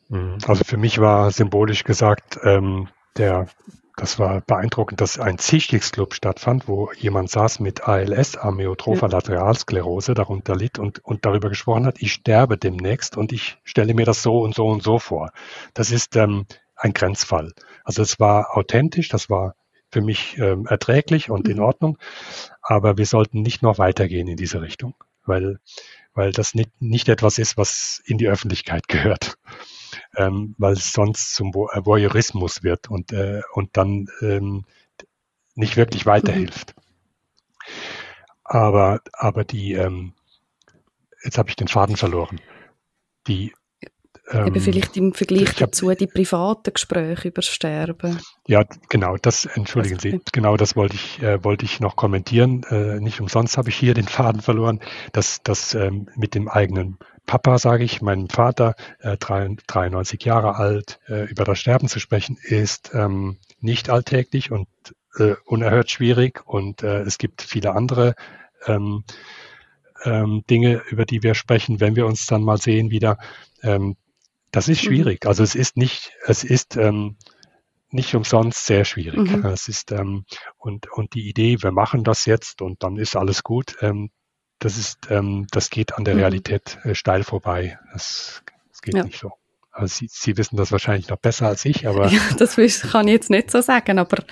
Mhm. Also für mich war symbolisch gesagt, ähm, der, das war beeindruckend, dass ein Zichtigsclub stattfand, wo jemand saß mit ALS, Amyotropher Lateralsklerose, darunter litt und, und darüber gesprochen hat, ich sterbe demnächst und ich stelle mir das so und so und so vor. Das ist ähm, ein Grenzfall. Also es war authentisch, das war für mich ähm, erträglich und in mhm. Ordnung, aber wir sollten nicht noch weitergehen in diese Richtung, weil, weil das nicht, nicht etwas ist, was in die Öffentlichkeit gehört ähm, weil es sonst zum äh, Voyeurismus wird und, äh, und dann ähm, nicht wirklich weiterhilft. Aber, aber die, ähm, jetzt habe ich den Faden verloren. Die, ähm, Eben vielleicht im Vergleich hab, dazu die privaten Gespräche über Sterben. Ja, genau, das, entschuldigen Sie, genau das wollte ich, äh, wollte ich noch kommentieren. Äh, nicht umsonst habe ich hier den Faden verloren, dass das ähm, mit dem eigenen Papa, sage ich, meinem Vater, äh, 93 Jahre alt, äh, über das Sterben zu sprechen, ist ähm, nicht alltäglich und äh, unerhört schwierig. Und äh, es gibt viele andere ähm, ähm, Dinge, über die wir sprechen, wenn wir uns dann mal sehen wieder. Ähm, das ist mhm. schwierig. Also es ist nicht, es ist ähm, nicht umsonst sehr schwierig. Mhm. Es ist ähm, und und die Idee, wir machen das jetzt und dann ist alles gut. Ähm, das ist, ähm, das geht an der mhm. Realität äh, steil vorbei. Das, das geht ja. nicht so. Also Sie, Sie wissen das wahrscheinlich noch besser als ich, aber. *laughs* Ja, das kann ich jetzt nicht so sagen, aber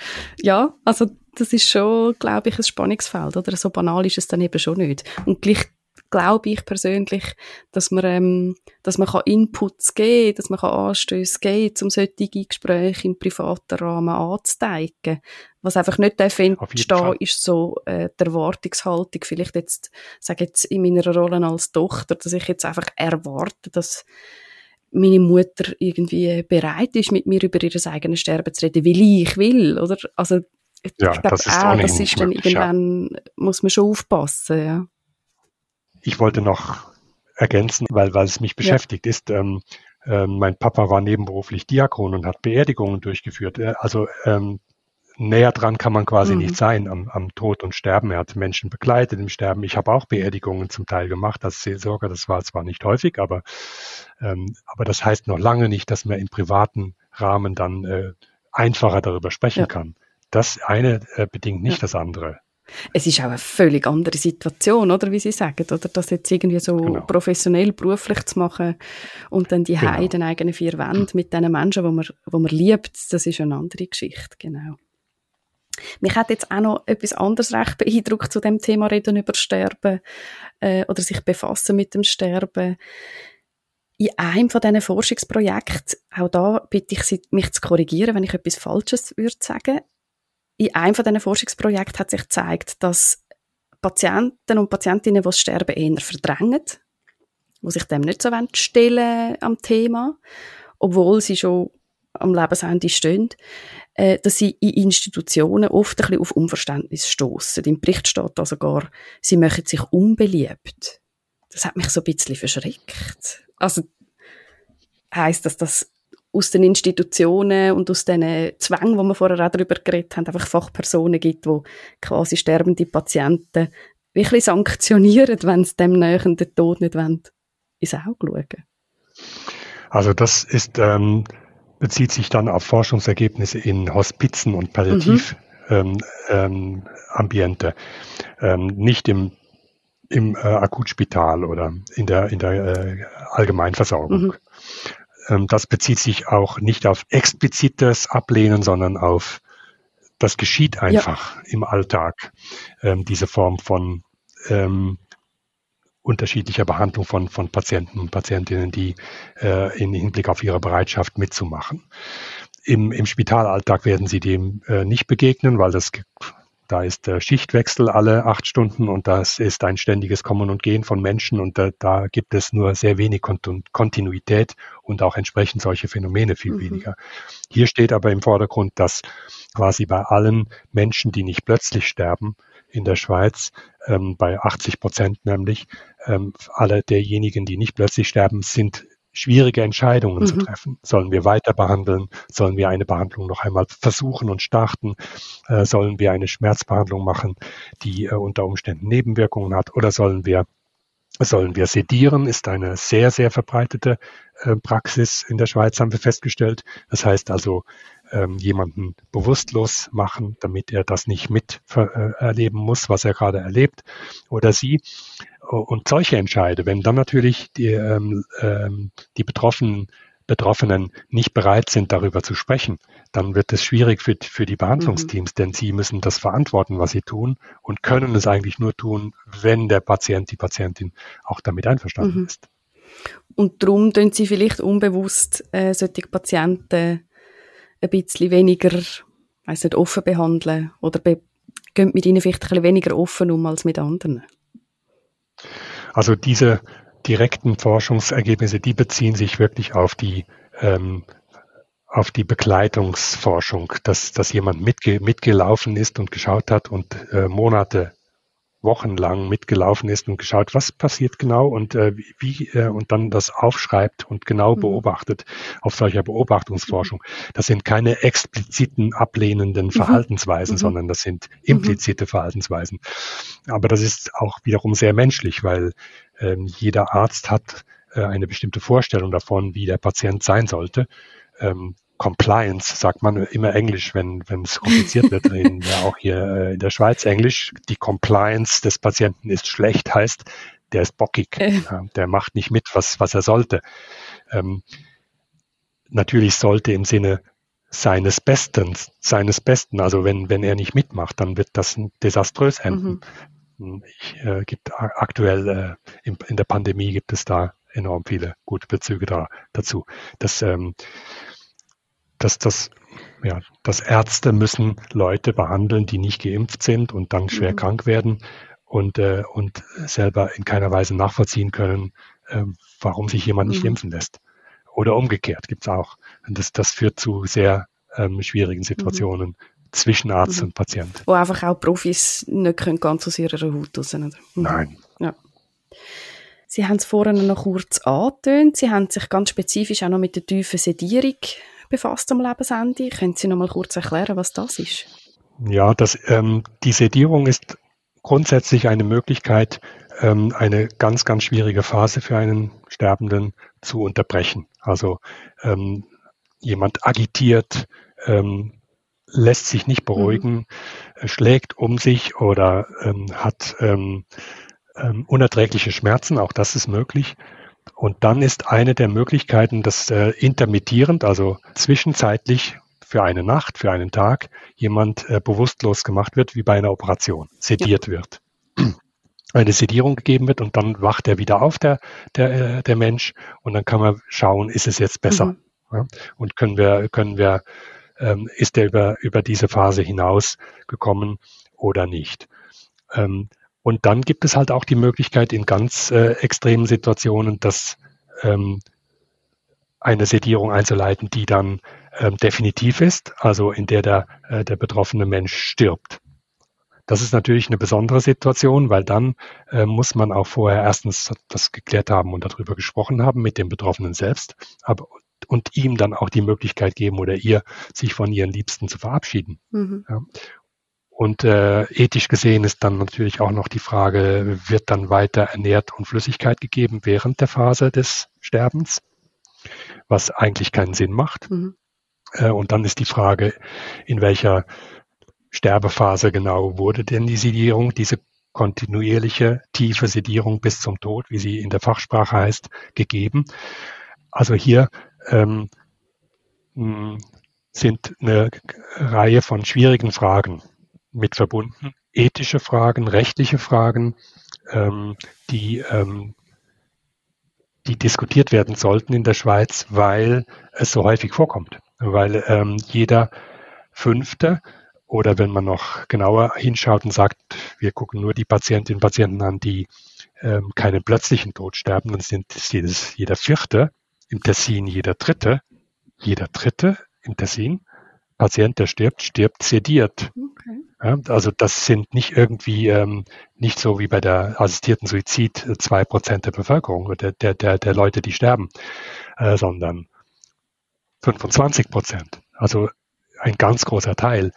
ja, also das ist schon, glaube ich, ein Spannungsfeld, oder? So banal ist es dann eben schon nicht. Und gleich glaube ich persönlich, dass man, ähm, dass man kann Inputs geben dass man kann Anstöße geben um solche Gespräche im privaten Rahmen anzuteigen. Was einfach nicht entstehen ist so äh, die Erwartungshaltung, vielleicht jetzt, sage jetzt in meiner Rolle als Tochter, dass ich jetzt einfach erwarte, dass meine Mutter irgendwie bereit ist, mit mir über ihr eigenes Sterben zu reden, weil ich will, oder? Also, ich ja, glaube das ist auch, das ist dann irgendwann, ja. muss man schon aufpassen, ja. Ich wollte noch ergänzen, weil, weil es mich beschäftigt ja. ist, ähm, äh, mein Papa war nebenberuflich Diakon und hat Beerdigungen durchgeführt. Äh, also ähm, näher dran kann man quasi mhm. nicht sein am, am Tod und Sterben. Er hat Menschen begleitet im Sterben. Ich habe auch Beerdigungen zum Teil gemacht als Seelsorger. Das war zwar nicht häufig, aber, ähm, aber das heißt noch lange nicht, dass man im privaten Rahmen dann äh, einfacher darüber sprechen ja. kann. Das eine äh, bedingt nicht ja. das andere. Es ist auch eine völlig andere Situation, oder wie Sie sagen, oder das jetzt irgendwie so genau. professionell, beruflich zu machen und dann die genau. den eigenen vier Wände mit den Menschen, wo man, wo man liebt, das ist eine andere Geschichte, genau. Mich hat jetzt auch noch etwas anderes recht beeindruckt zu dem Thema Reden über Sterben äh, oder sich befassen mit dem Sterben. In einem von diesen Forschungsprojekten, auch da bitte ich Sie, mich zu korrigieren, wenn ich etwas Falsches würde sagen. In einem von diesen Forschungsprojekten hat sich gezeigt, dass Patienten und Patientinnen, die das Sterben eher verdrängen, die sich dem nicht so stellen am Thema, obwohl sie schon am Lebensende stehen, äh, dass sie in Institutionen oft ein bisschen auf Unverständnis stoßen. Im Bericht steht also gar, sie machen sich unbeliebt. Das hat mich so ein bisschen verschreckt. Also heißt das, dass aus den Institutionen und aus den Zwängen, wo wir vorher auch darüber geredet haben, einfach Fachpersonen gibt, wo quasi sterbende Patienten wirklich sanktionieren, wenn sie dem den Tod nicht wollen, ins Auge schauen. Also das ist ähm, bezieht sich dann auf Forschungsergebnisse in Hospizen und Palliativambiente, mhm. ähm, ähm, nicht im, im äh, Akutspital oder in der, in der äh, Allgemeinversorgung. Mhm. Ähm, das bezieht sich auch nicht auf explizites Ablehnen, sondern auf das geschieht einfach ja. im Alltag, ähm, diese Form von ähm, unterschiedlicher Behandlung von, von Patienten und Patientinnen, die äh, in Hinblick auf ihre Bereitschaft mitzumachen. Im, im Spitalalltag werden sie dem äh, nicht begegnen, weil das da ist der Schichtwechsel alle acht Stunden und das ist ein ständiges Kommen und Gehen von Menschen und da, da gibt es nur sehr wenig Kontinuität und auch entsprechend solche Phänomene viel mhm. weniger. Hier steht aber im Vordergrund, dass quasi bei allen Menschen, die nicht plötzlich sterben, in der Schweiz, ähm, bei 80 Prozent nämlich, ähm, alle derjenigen, die nicht plötzlich sterben, sind schwierige Entscheidungen mhm. zu treffen. Sollen wir weiter behandeln? Sollen wir eine Behandlung noch einmal versuchen und starten? Äh, sollen wir eine Schmerzbehandlung machen, die äh, unter Umständen Nebenwirkungen hat? Oder sollen wir sollen wir sedieren, ist eine sehr, sehr verbreitete äh, Praxis in der Schweiz, haben wir festgestellt. Das heißt also, ähm, jemanden bewusstlos machen, damit er das nicht mit äh, erleben muss, was er gerade erlebt oder sie. Und solche Entscheide, wenn dann natürlich die, ähm, ähm, die Betroffenen Betroffenen nicht bereit sind, darüber zu sprechen, dann wird es schwierig für, für die Behandlungsteams, mhm. denn sie müssen das verantworten, was sie tun und können es eigentlich nur tun, wenn der Patient, die Patientin auch damit einverstanden mhm. ist. Und darum tun sie vielleicht unbewusst äh, solche Patienten ein bisschen weniger, weiß nicht, offen behandeln oder be gehen mit ihnen vielleicht ein bisschen weniger offen um als mit anderen? Also diese direkten Forschungsergebnisse, die beziehen sich wirklich auf die ähm, auf die Begleitungsforschung, dass, dass jemand mitge mitgelaufen ist und geschaut hat und äh, Monate wochenlang mitgelaufen ist und geschaut, was passiert genau und äh, wie äh, und dann das aufschreibt und genau mhm. beobachtet auf solcher Beobachtungsforschung. Das sind keine expliziten ablehnenden mhm. Verhaltensweisen, mhm. sondern das sind implizite mhm. Verhaltensweisen. Aber das ist auch wiederum sehr menschlich, weil ähm, jeder Arzt hat äh, eine bestimmte Vorstellung davon, wie der Patient sein sollte. Ähm, Compliance, sagt man immer Englisch, wenn wenn es kompliziert wird, reden wir *laughs* auch hier äh, in der Schweiz Englisch. Die Compliance des Patienten ist schlecht, heißt, der ist bockig, äh. der macht nicht mit, was, was er sollte. Ähm, natürlich sollte im Sinne seines Besten, seines Besten, also wenn, wenn er nicht mitmacht, dann wird das desaströs enden. Mhm. hm, ich, äh, gibt aktuell äh, in, in, der Pandemie gibt es da enorm viele gute Bezüge da, dazu. Dass, ähm, dass, dass, ja, dass Ärzte müssen Leute behandeln, die nicht geimpft sind und dann schwer mhm. krank werden und, äh, und selber in keiner Weise nachvollziehen können, äh, warum sich jemand nicht mhm. impfen lässt. Oder umgekehrt gibt es auch. Und das, das führt zu sehr ähm, schwierigen mhm. Situationen. Mhm zwischen Arzt mhm. und Patient. Wo einfach auch Profis nicht können ganz aus ihrer Haut raus können. Mhm. Nein. Ja. Sie haben es vorhin noch kurz angetönt. Sie haben sich ganz spezifisch auch noch mit der tiefen Sedierung befasst am Lebensende. Können Sie noch mal kurz erklären, was das ist? Ja, das, ähm, die Sedierung ist grundsätzlich eine Möglichkeit, ähm, eine ganz, ganz schwierige Phase für einen Sterbenden zu unterbrechen. Also ähm, jemand agitiert, ähm, lässt sich nicht beruhigen, mhm. schlägt um sich oder ähm, hat ähm, ähm, unerträgliche Schmerzen, auch das ist möglich. Und dann ist eine der Möglichkeiten, dass äh, intermittierend, also zwischenzeitlich für eine Nacht, für einen Tag, jemand äh, bewusstlos gemacht wird, wie bei einer Operation, sediert ja. wird. *clears throat* Eine Sedierung gegeben wird und dann wacht er wieder auf, der, der, äh, der Mensch, und dann kann man schauen, ist es jetzt besser? Mhm. Ja? Und können wir, können wir, ähm, ist er über, über diese Phase hinaus gekommen oder nicht? Ähm, und dann gibt es halt auch die Möglichkeit in ganz äh, extremen Situationen, dass ähm, eine Sedierung einzuleiten, die dann ähm, definitiv ist, also in der der, äh, der betroffene Mensch stirbt. Das ist natürlich eine besondere Situation, weil dann äh, muss man auch vorher erstens das geklärt haben und darüber gesprochen haben mit dem Betroffenen selbst, aber und ihm dann auch die Möglichkeit geben oder ihr, sich von ihren Liebsten zu verabschieden. Mhm. Ja. Und äh, ethisch gesehen ist dann natürlich auch noch die Frage, wird dann weiter ernährt und Flüssigkeit gegeben während der Phase des Sterbens, was eigentlich keinen Sinn macht. Mhm. Äh, und dann ist die Frage, in welcher Sterbephase genau wurde denn die Sedierung, diese kontinuierliche tiefe Sedierung bis zum Tod, wie sie in der Fachsprache heißt, gegeben. Also hier ähm, sind eine Reihe von schwierigen Fragen mit verbunden. Ethische Fragen, rechtliche Fragen, ähm, die, ähm, die diskutiert werden sollten in der Schweiz, weil es so häufig vorkommt. Weil ähm, jeder Fünfte oder wenn man noch genauer hinschaut und sagt, wir gucken nur die Patientinnen und Patienten an, die ähm, keinen plötzlichen Tod sterben, dann sind es jedes, jeder Vierte, im Tessin jeder Dritte, jeder Dritte im Tessin Patient, der stirbt, stirbt sediert. Okay. Ja, also das sind nicht irgendwie ähm, nicht so wie bei der assistierten Suizid äh, zwei Prozent der Bevölkerung, der, der, der, der Leute, die sterben, äh, sondern 25 Prozent. Also ein ganz großer Teil.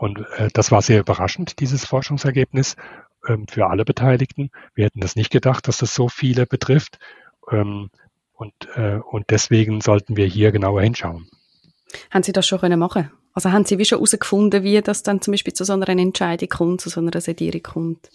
Und äh, das war sehr überraschend, dieses Forschungsergebnis ähm, für alle Beteiligten. Wir hätten das nicht gedacht, dass das so viele betrifft. Ähm, und, äh, und deswegen sollten wir hier genauer hinschauen. Haben Sie das schon können machen? Also haben Sie wie schon herausgefunden, wie das dann zum Beispiel zu so einer Entscheidung kommt, zu so einer Sedierung kommt?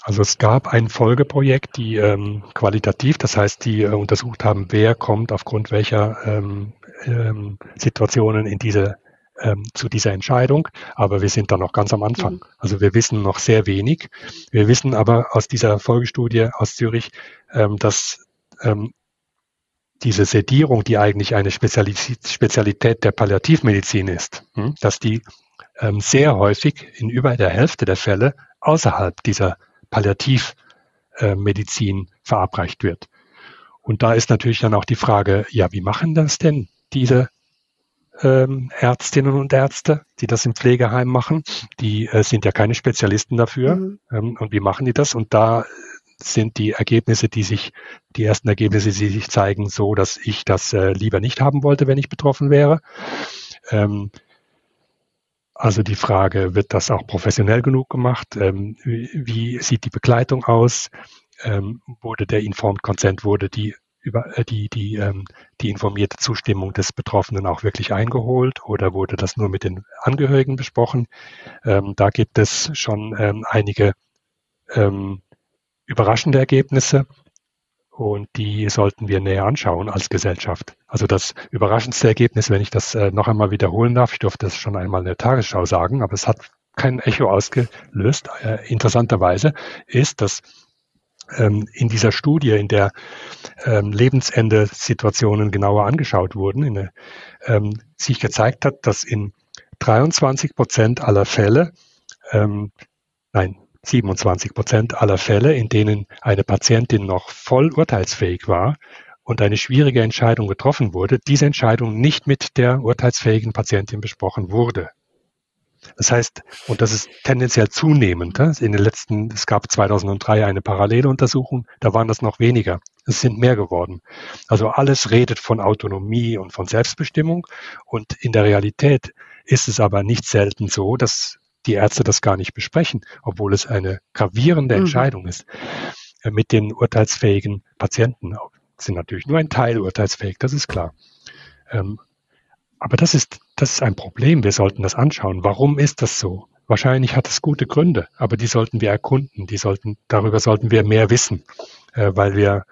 Also es gab ein Folgeprojekt, die ähm, qualitativ, das heißt, die äh, untersucht haben, wer kommt aufgrund welcher ähm, ähm, Situationen in diese ähm, zu dieser Entscheidung. Aber wir sind da noch ganz am Anfang. Mhm. Also wir wissen noch sehr wenig. Wir wissen aber aus dieser Folgestudie aus Zürich, ähm, dass ähm, diese Sedierung, die eigentlich eine Spezialität der Palliativmedizin ist, hm, dass die ähm, sehr häufig in über der Hälfte der Fälle außerhalb dieser Palliativmedizin verabreicht wird. Und da ist natürlich dann auch die Frage, ja, wie machen das denn diese ähm, Ärztinnen und Ärzte, die das im Pflegeheim machen? Die äh, sind ja keine Spezialisten dafür. Mhm. Ähm, und wie machen die das? Und da sind die Ergebnisse, die sich, die ersten Ergebnisse, die sich zeigen, so, dass ich das äh, lieber nicht haben wollte, wenn ich betroffen wäre. Ähm, also die Frage, wird das auch professionell genug gemacht? Ähm, wie, wie, sieht die Begleitung aus? Ähm, wurde der Informed Consent, wurde die über äh, die die ähm, die informierte Zustimmung des Betroffenen auch wirklich eingeholt oder wurde das nur mit den Angehörigen besprochen? Ähm, da gibt es schon ähm, einige ähm, überraschende Ergebnisse und die sollten wir näher anschauen als Gesellschaft. Also das überraschendste Ergebnis, wenn ich das äh, noch einmal wiederholen darf, ich durfte das schon einmal in der Tagesschau sagen, aber es hat kein Echo ausgelöst, äh, interessanterweise, ist, dass ähm, in dieser Studie, in der ähm, Lebensende-Situationen genauer angeschaut wurden, in, ähm, sich gezeigt hat, dass in 23 Prozent aller Fälle, ähm, nein, 27 Prozent aller Fälle, in denen eine Patientin noch voll urteilsfähig war und eine schwierige Entscheidung getroffen wurde, diese Entscheidung nicht mit der urteilsfähigen Patientin besprochen wurde. Das heißt, und das ist tendenziell zunehmend. In den letzten, es gab 2003 eine parallele Untersuchung, da waren das noch weniger. Es sind mehr geworden. Also alles redet von Autonomie und von Selbstbestimmung. Und in der Realität ist es aber nicht selten so, dass die Ärzte das gar nicht besprechen, obwohl es eine gravierende mhm. Entscheidung ist äh, mit den urteilsfähigen Patienten. Sind natürlich nur ein Teil urteilsfähig, das ist klar. Ähm, aber das ist, das ist ein Problem. Wir sollten das anschauen. Warum ist das so? Wahrscheinlich hat es gute Gründe, aber die sollten wir erkunden. Die sollten, darüber sollten wir mehr wissen, äh, weil wir,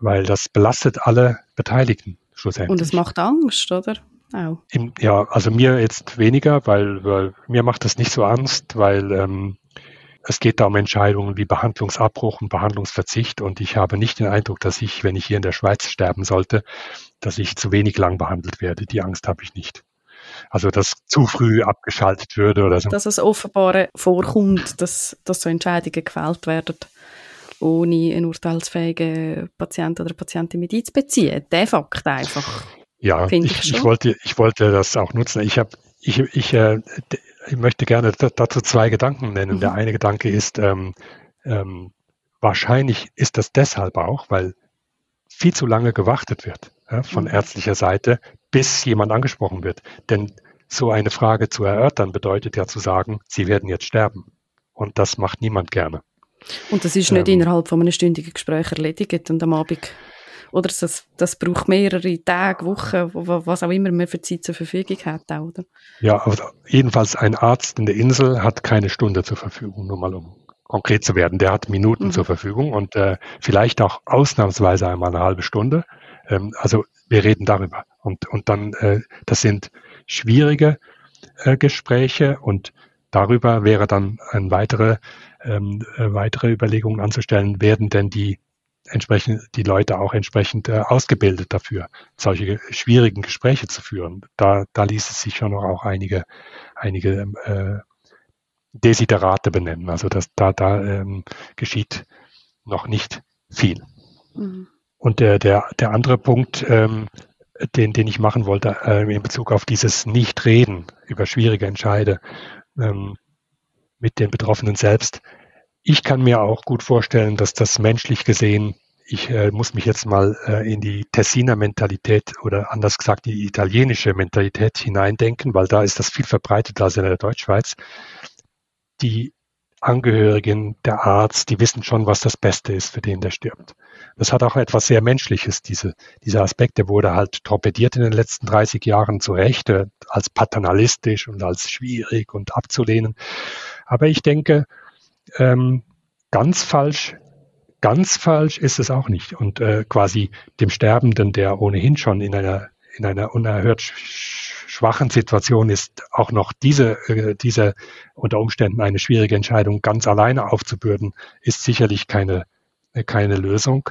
weil das belastet alle Beteiligten schlussendlich. Und es macht Angst, oder? Auch. Im, ja, also mir jetzt weniger, weil, weil mir macht das nicht so Angst, weil ähm, es geht da um Entscheidungen wie Behandlungsabbruch und Behandlungsverzicht und ich habe nicht den Eindruck, dass ich, wenn ich hier in der Schweiz sterben sollte, dass ich zu wenig lang behandelt werde. Die Angst habe ich nicht. Also, dass zu früh abgeschaltet würde oder so. Dass es offenbar vorkommt, dass, dass so Entscheidungen gefällt werden, ohne einen urteilsfähigen Patienten oder Patientin mit einzubeziehen. Der Fakt einfach. Ja, ich, ich, wollte, ich wollte das auch nutzen. Ich habe, ich, ich, äh, ich möchte gerne dazu zwei Gedanken nennen. Mhm. Der eine Gedanke ist, ähm, ähm, wahrscheinlich ist das deshalb auch, weil viel zu lange gewartet wird ja, von mhm. ärztlicher Seite, bis jemand angesprochen wird. Denn so eine Frage zu erörtern bedeutet ja zu sagen, Sie werden jetzt sterben. Und das macht niemand gerne. Und das ist nicht ähm, innerhalb von einem stündigen Gespräch erledigt und am Abend oder das, das braucht mehrere Tage, Wochen, was auch immer man für Zeit zur Verfügung hat, oder? Ja, also jedenfalls ein Arzt in der Insel hat keine Stunde zur Verfügung, nur mal um konkret zu werden. Der hat Minuten mhm. zur Verfügung und äh, vielleicht auch ausnahmsweise einmal eine halbe Stunde. Ähm, also wir reden darüber. Und, und dann, äh, das sind schwierige äh, Gespräche und darüber wäre dann ein weitere, ähm, äh, weitere Überlegungen anzustellen, werden denn die entsprechend die Leute auch entsprechend äh, ausgebildet dafür, solche schwierigen Gespräche zu führen. Da, da ließ es sich schon noch auch einige, einige äh, Desiderate benennen. Also das, da, da ähm, geschieht noch nicht viel. Mhm. Und der, der, der andere Punkt, ähm, den, den ich machen wollte, äh, in Bezug auf dieses Nicht-Reden über schwierige Entscheide ähm, mit den Betroffenen selbst, ich kann mir auch gut vorstellen, dass das menschlich gesehen, ich äh, muss mich jetzt mal äh, in die Tessiner Mentalität oder anders gesagt die italienische Mentalität hineindenken, weil da ist das viel verbreiteter als in der Deutschschweiz. Die Angehörigen, der Arzt, die wissen schon, was das Beste ist für den, der stirbt. Das hat auch etwas sehr Menschliches, diese, dieser Aspekt, der wurde halt torpediert in den letzten 30 Jahren zu Recht, äh, als paternalistisch und als schwierig und abzulehnen. Aber ich denke, ähm, ganz falsch, ganz falsch ist es auch nicht. Und äh, quasi dem Sterbenden, der ohnehin schon in einer, in einer unerhört schwachen Situation ist, auch noch diese, äh, diese unter Umständen eine schwierige Entscheidung ganz alleine aufzubürden, ist sicherlich keine, keine Lösung.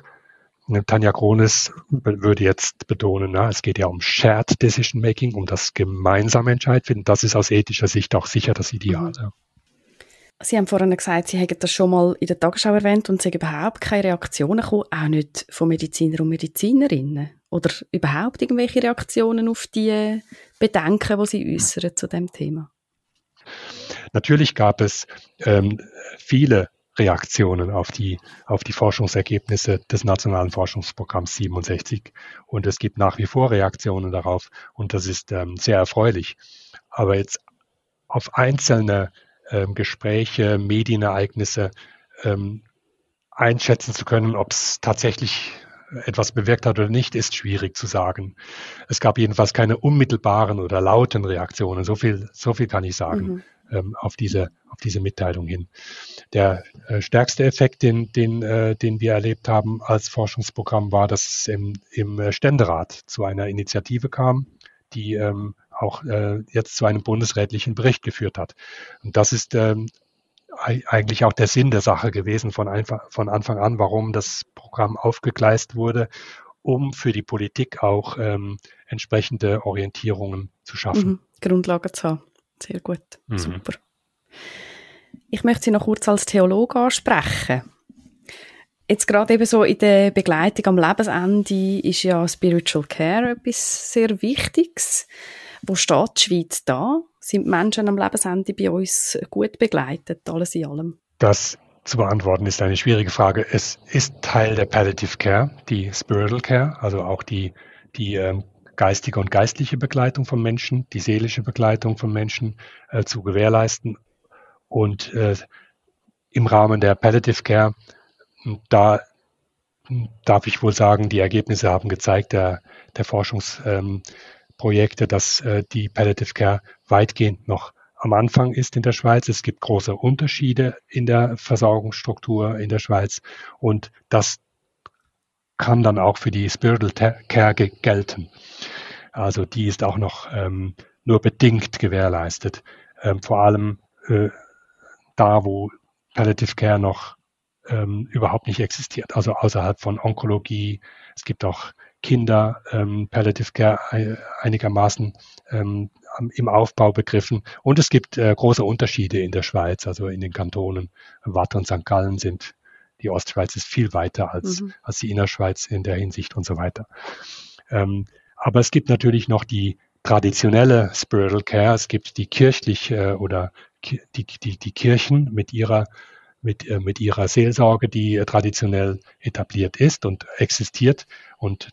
Tanja Krones würde jetzt betonen, na, es geht ja um Shared Decision Making, um das gemeinsame Entscheidfinden. Das ist aus ethischer Sicht auch sicher das Ideal. Mhm. Sie haben vorhin gesagt, Sie hätten das schon mal in der Tagesschau erwähnt und es überhaupt keine Reaktionen gekommen, auch nicht von Medizinern und Medizinerinnen. Oder überhaupt irgendwelche Reaktionen auf die Bedenken, die Sie äußern zu dem Thema? Natürlich gab es ähm, viele Reaktionen auf die, auf die Forschungsergebnisse des Nationalen Forschungsprogramms 67. Und es gibt nach wie vor Reaktionen darauf und das ist ähm, sehr erfreulich. Aber jetzt auf einzelne Gespräche, Medienereignisse ähm, einschätzen zu können, ob es tatsächlich etwas bewirkt hat oder nicht, ist schwierig zu sagen. Es gab jedenfalls keine unmittelbaren oder lauten Reaktionen. So viel, so viel kann ich sagen mhm. ähm, auf diese, auf diese Mitteilung hin. Der äh, stärkste Effekt, den, den, äh, den wir erlebt haben als Forschungsprogramm, war, dass es im, im Ständerat zu einer Initiative kam, die ähm, auch äh, jetzt zu einem bundesrätlichen Bericht geführt hat. Und das ist ähm, eigentlich auch der Sinn der Sache gewesen von, einfach, von Anfang an, warum das Programm aufgegleist wurde, um für die Politik auch ähm, entsprechende Orientierungen zu schaffen. Mhm, Grundlagen zu haben. Sehr gut. Mhm. Super. Ich möchte Sie noch kurz als Theologe ansprechen. Jetzt gerade eben so in der Begleitung am Lebensende ist ja Spiritual Care etwas sehr Wichtiges. Wo steht die Schweiz da? Sind Menschen am Lebensende bei uns gut begleitet, alles in allem? Das zu beantworten ist eine schwierige Frage. Es ist Teil der Palliative Care, die Spiritual Care, also auch die, die ähm, geistige und geistliche Begleitung von Menschen, die seelische Begleitung von Menschen äh, zu gewährleisten. Und äh, im Rahmen der Palliative Care, da darf ich wohl sagen, die Ergebnisse haben gezeigt, der, der Forschungsprojekte, ähm, dass äh, die Palliative Care weitgehend noch am Anfang ist in der Schweiz. Es gibt große Unterschiede in der Versorgungsstruktur in der Schweiz und das kann dann auch für die Spiritual Care gelten. Also die ist auch noch ähm, nur bedingt gewährleistet. Ähm, vor allem äh, da, wo Palliative Care noch ähm, überhaupt nicht existiert, also außerhalb von Onkologie. Es gibt auch Kinder ähm, Palliative Care einigermaßen ähm, im Aufbau begriffen. Und es gibt äh, große Unterschiede in der Schweiz, also in den Kantonen. Watt und St. Gallen sind, die Ostschweiz ist viel weiter als, mhm. als die Innerschweiz in der Hinsicht und so weiter. Ähm, aber es gibt natürlich noch die traditionelle Spiritual Care. Es gibt die kirchliche oder die, die, die Kirchen mit ihrer mit, äh, mit ihrer Seelsorge, die traditionell etabliert ist und existiert. Und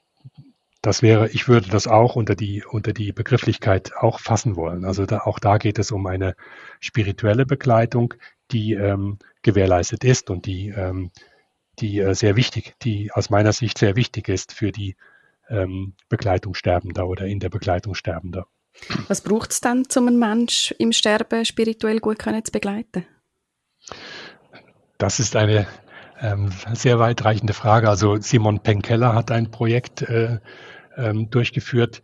das wäre, ich würde das auch unter die, unter die Begrifflichkeit auch fassen wollen. Also da, auch da geht es um eine spirituelle Begleitung, die ähm, gewährleistet ist und die, ähm, die äh, sehr wichtig, die aus meiner Sicht sehr wichtig ist für die ähm, Begleitung Sterbender oder in der Begleitung Sterbender. Was braucht es dann, um einen Mensch im Sterben spirituell gut können zu begleiten? Das ist eine ähm, sehr weitreichende Frage. Also Simon Penkeller hat ein Projekt äh, ähm, durchgeführt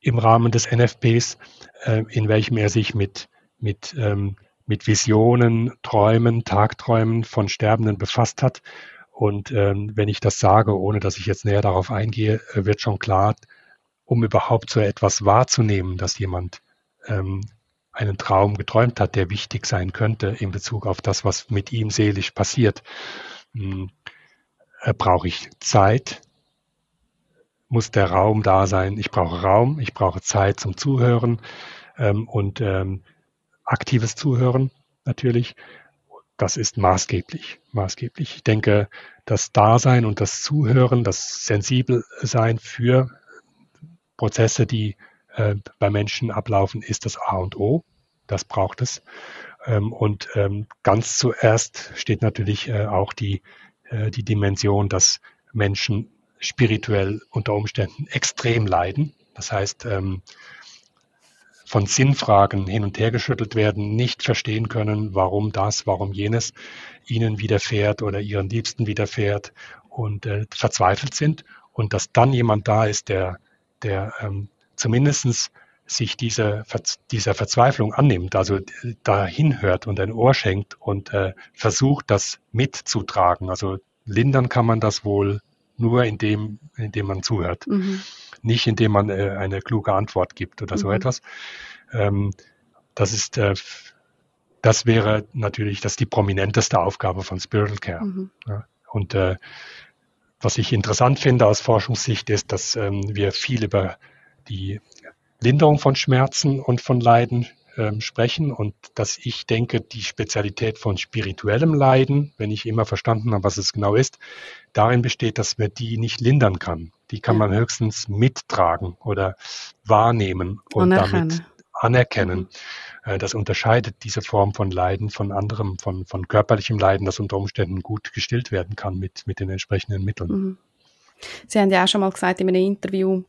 im Rahmen des NFPs, äh, in welchem er sich mit, mit, ähm, mit Visionen, Träumen, Tagträumen von Sterbenden befasst hat und ähm, wenn ich das sage, ohne dass ich jetzt näher darauf eingehe, äh, wird schon klar, um überhaupt so etwas wahrzunehmen, dass jemand ähm, einen Traum geträumt hat, der wichtig sein könnte in Bezug auf das, was mit ihm seelisch passiert, hm, äh, brauche ich Zeit, muss der Raum da sein. Ich brauche Raum, ich brauche Zeit zum Zuhören ähm, und ähm, aktives Zuhören natürlich das ist maßgeblich, maßgeblich. Ich denke, das Dasein und das Zuhören, das Sensibelsein für Prozesse, die äh, bei Menschen ablaufen, ist das A und O. Das braucht es. Ähm, und ähm, ganz zuerst steht natürlich äh, auch die, äh, die Dimension, dass Menschen spirituell unter Umständen extrem leiden. Das heißt, ähm, von Sinnfragen hin und her geschüttelt werden, nicht verstehen können, warum das, warum jenes ihnen widerfährt oder ihren Liebsten widerfährt und äh, verzweifelt sind und dass dann jemand da ist, der, der ähm, zumindest sich diese, dieser Verzweiflung annimmt, also dahin hört und ein Ohr schenkt und äh, versucht, das mitzutragen. Also lindern kann man das wohl nur, indem, indem man zuhört. Mhm nicht indem man äh, eine kluge Antwort gibt oder mhm. so etwas. Ähm, das ist, äh, das wäre natürlich, das die prominenteste Aufgabe von Spiritual Care. Mhm. Ja. Und äh, was ich interessant finde aus Forschungssicht ist, dass ähm, wir viel über die Linderung von Schmerzen und von Leiden ähm, sprechen und dass ich denke, die Spezialität von spirituellem Leiden, wenn ich immer verstanden habe, was es genau ist, darin besteht, dass man die nicht lindern kann. Die kann man höchstens mittragen oder wahrnehmen und Anerkennen. damit anerkennen. Mhm. Äh, das unterscheidet diese Form von Leiden von anderem, von, von körperlichem Leiden, das unter Umständen gut gestillt werden kann mit, mit den entsprechenden Mitteln. Mhm. Sie haben ja auch schon mal gesagt in einem Interview,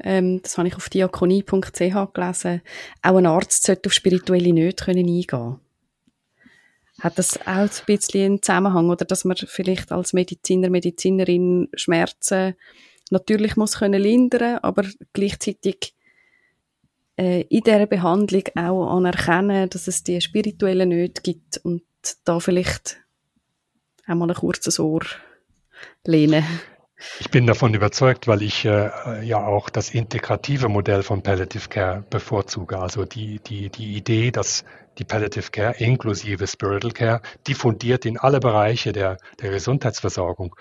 ähm, das habe ich auf diakonie.ch gelesen, auch ein Arzt sollte auf spirituelle Nöte können eingehen Hat das auch ein bisschen einen Zusammenhang oder dass man vielleicht als Mediziner, Medizinerin Schmerzen natürlich muss können lindern, aber gleichzeitig äh, in dieser Behandlung auch anerkennen, dass es die spirituellen Nöte gibt und da vielleicht auch mal ein kurzes Ohr lehnen. Ich bin davon überzeugt, weil ich äh, ja auch das integrative Modell von Palliative Care bevorzuge. Also die, die, die Idee, dass die Palliative Care inklusive Spiritual Care diffundiert in alle Bereiche der, der Gesundheitsversorgung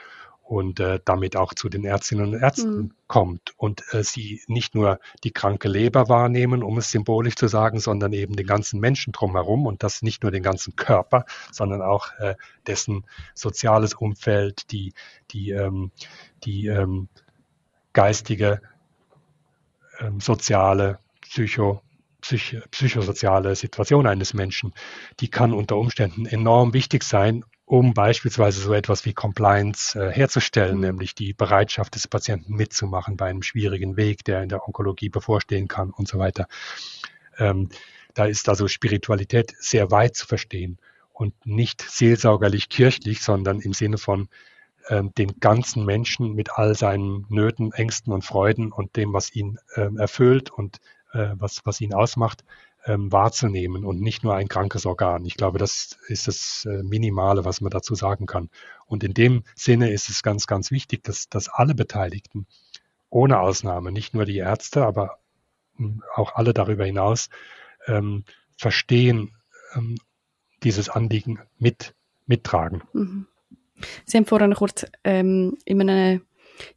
und äh, damit auch zu den Ärztinnen und Ärzten mhm. kommt und äh, sie nicht nur die kranke Leber wahrnehmen, um es symbolisch zu sagen, sondern eben den ganzen Menschen drumherum und das nicht nur den ganzen Körper, sondern auch äh, dessen soziales Umfeld, die, die, ähm, die ähm, geistige, ähm, soziale, psycho, psych psychosoziale Situation eines Menschen, die kann unter Umständen enorm wichtig sein, um beispielsweise so etwas wie Compliance äh, herzustellen, mhm. nämlich die Bereitschaft des Patienten mitzumachen bei einem schwierigen Weg, der in der Onkologie bevorstehen kann und so weiter. Ähm, da ist also Spiritualität sehr weit zu verstehen und nicht seelsorgerlich kirchlich, sondern im Sinne von ähm, den ganzen Menschen mit all seinen Nöten, Ängsten und Freuden und dem, was ihn ähm, erfüllt und äh, was, was ihn ausmacht, ähm, wahrzunehmen und nicht nur ein krankes Organ. Ich glaube, das ist das äh, Minimale, was man dazu sagen kann. Und in dem Sinne ist es ganz, ganz wichtig, dass, dass alle Beteiligten, ohne Ausnahme, nicht nur die Ärzte, aber hm, auch alle darüber hinaus, ähm, verstehen, ähm, dieses Anliegen mit, mittragen. Mhm. Sie haben vorhin kurz ähm, in einem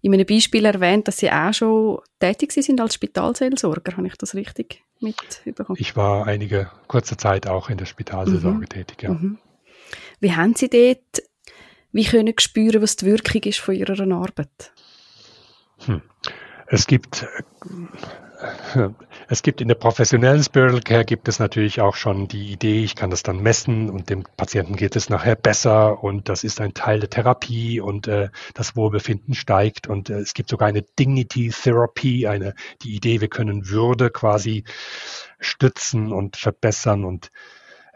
in einem Beispiel erwähnt, dass Sie auch schon tätig sind als Spitalseelsorger. Habe ich das richtig mitbekommen? Ich war einige kurze Zeit auch in der Spitalseelsorge mhm. tätig, ja. Mhm. Wie haben Sie dort, wie können Sie spüren, was die Wirkung ist von Ihrer Arbeit? Hm. Es gibt es gibt in der professionellen Spiritual Care gibt es natürlich auch schon die Idee, ich kann das dann messen und dem Patienten geht es nachher besser und das ist ein Teil der Therapie und äh, das Wohlbefinden steigt und äh, es gibt sogar eine Dignity Therapy, eine die Idee, wir können Würde quasi stützen und verbessern und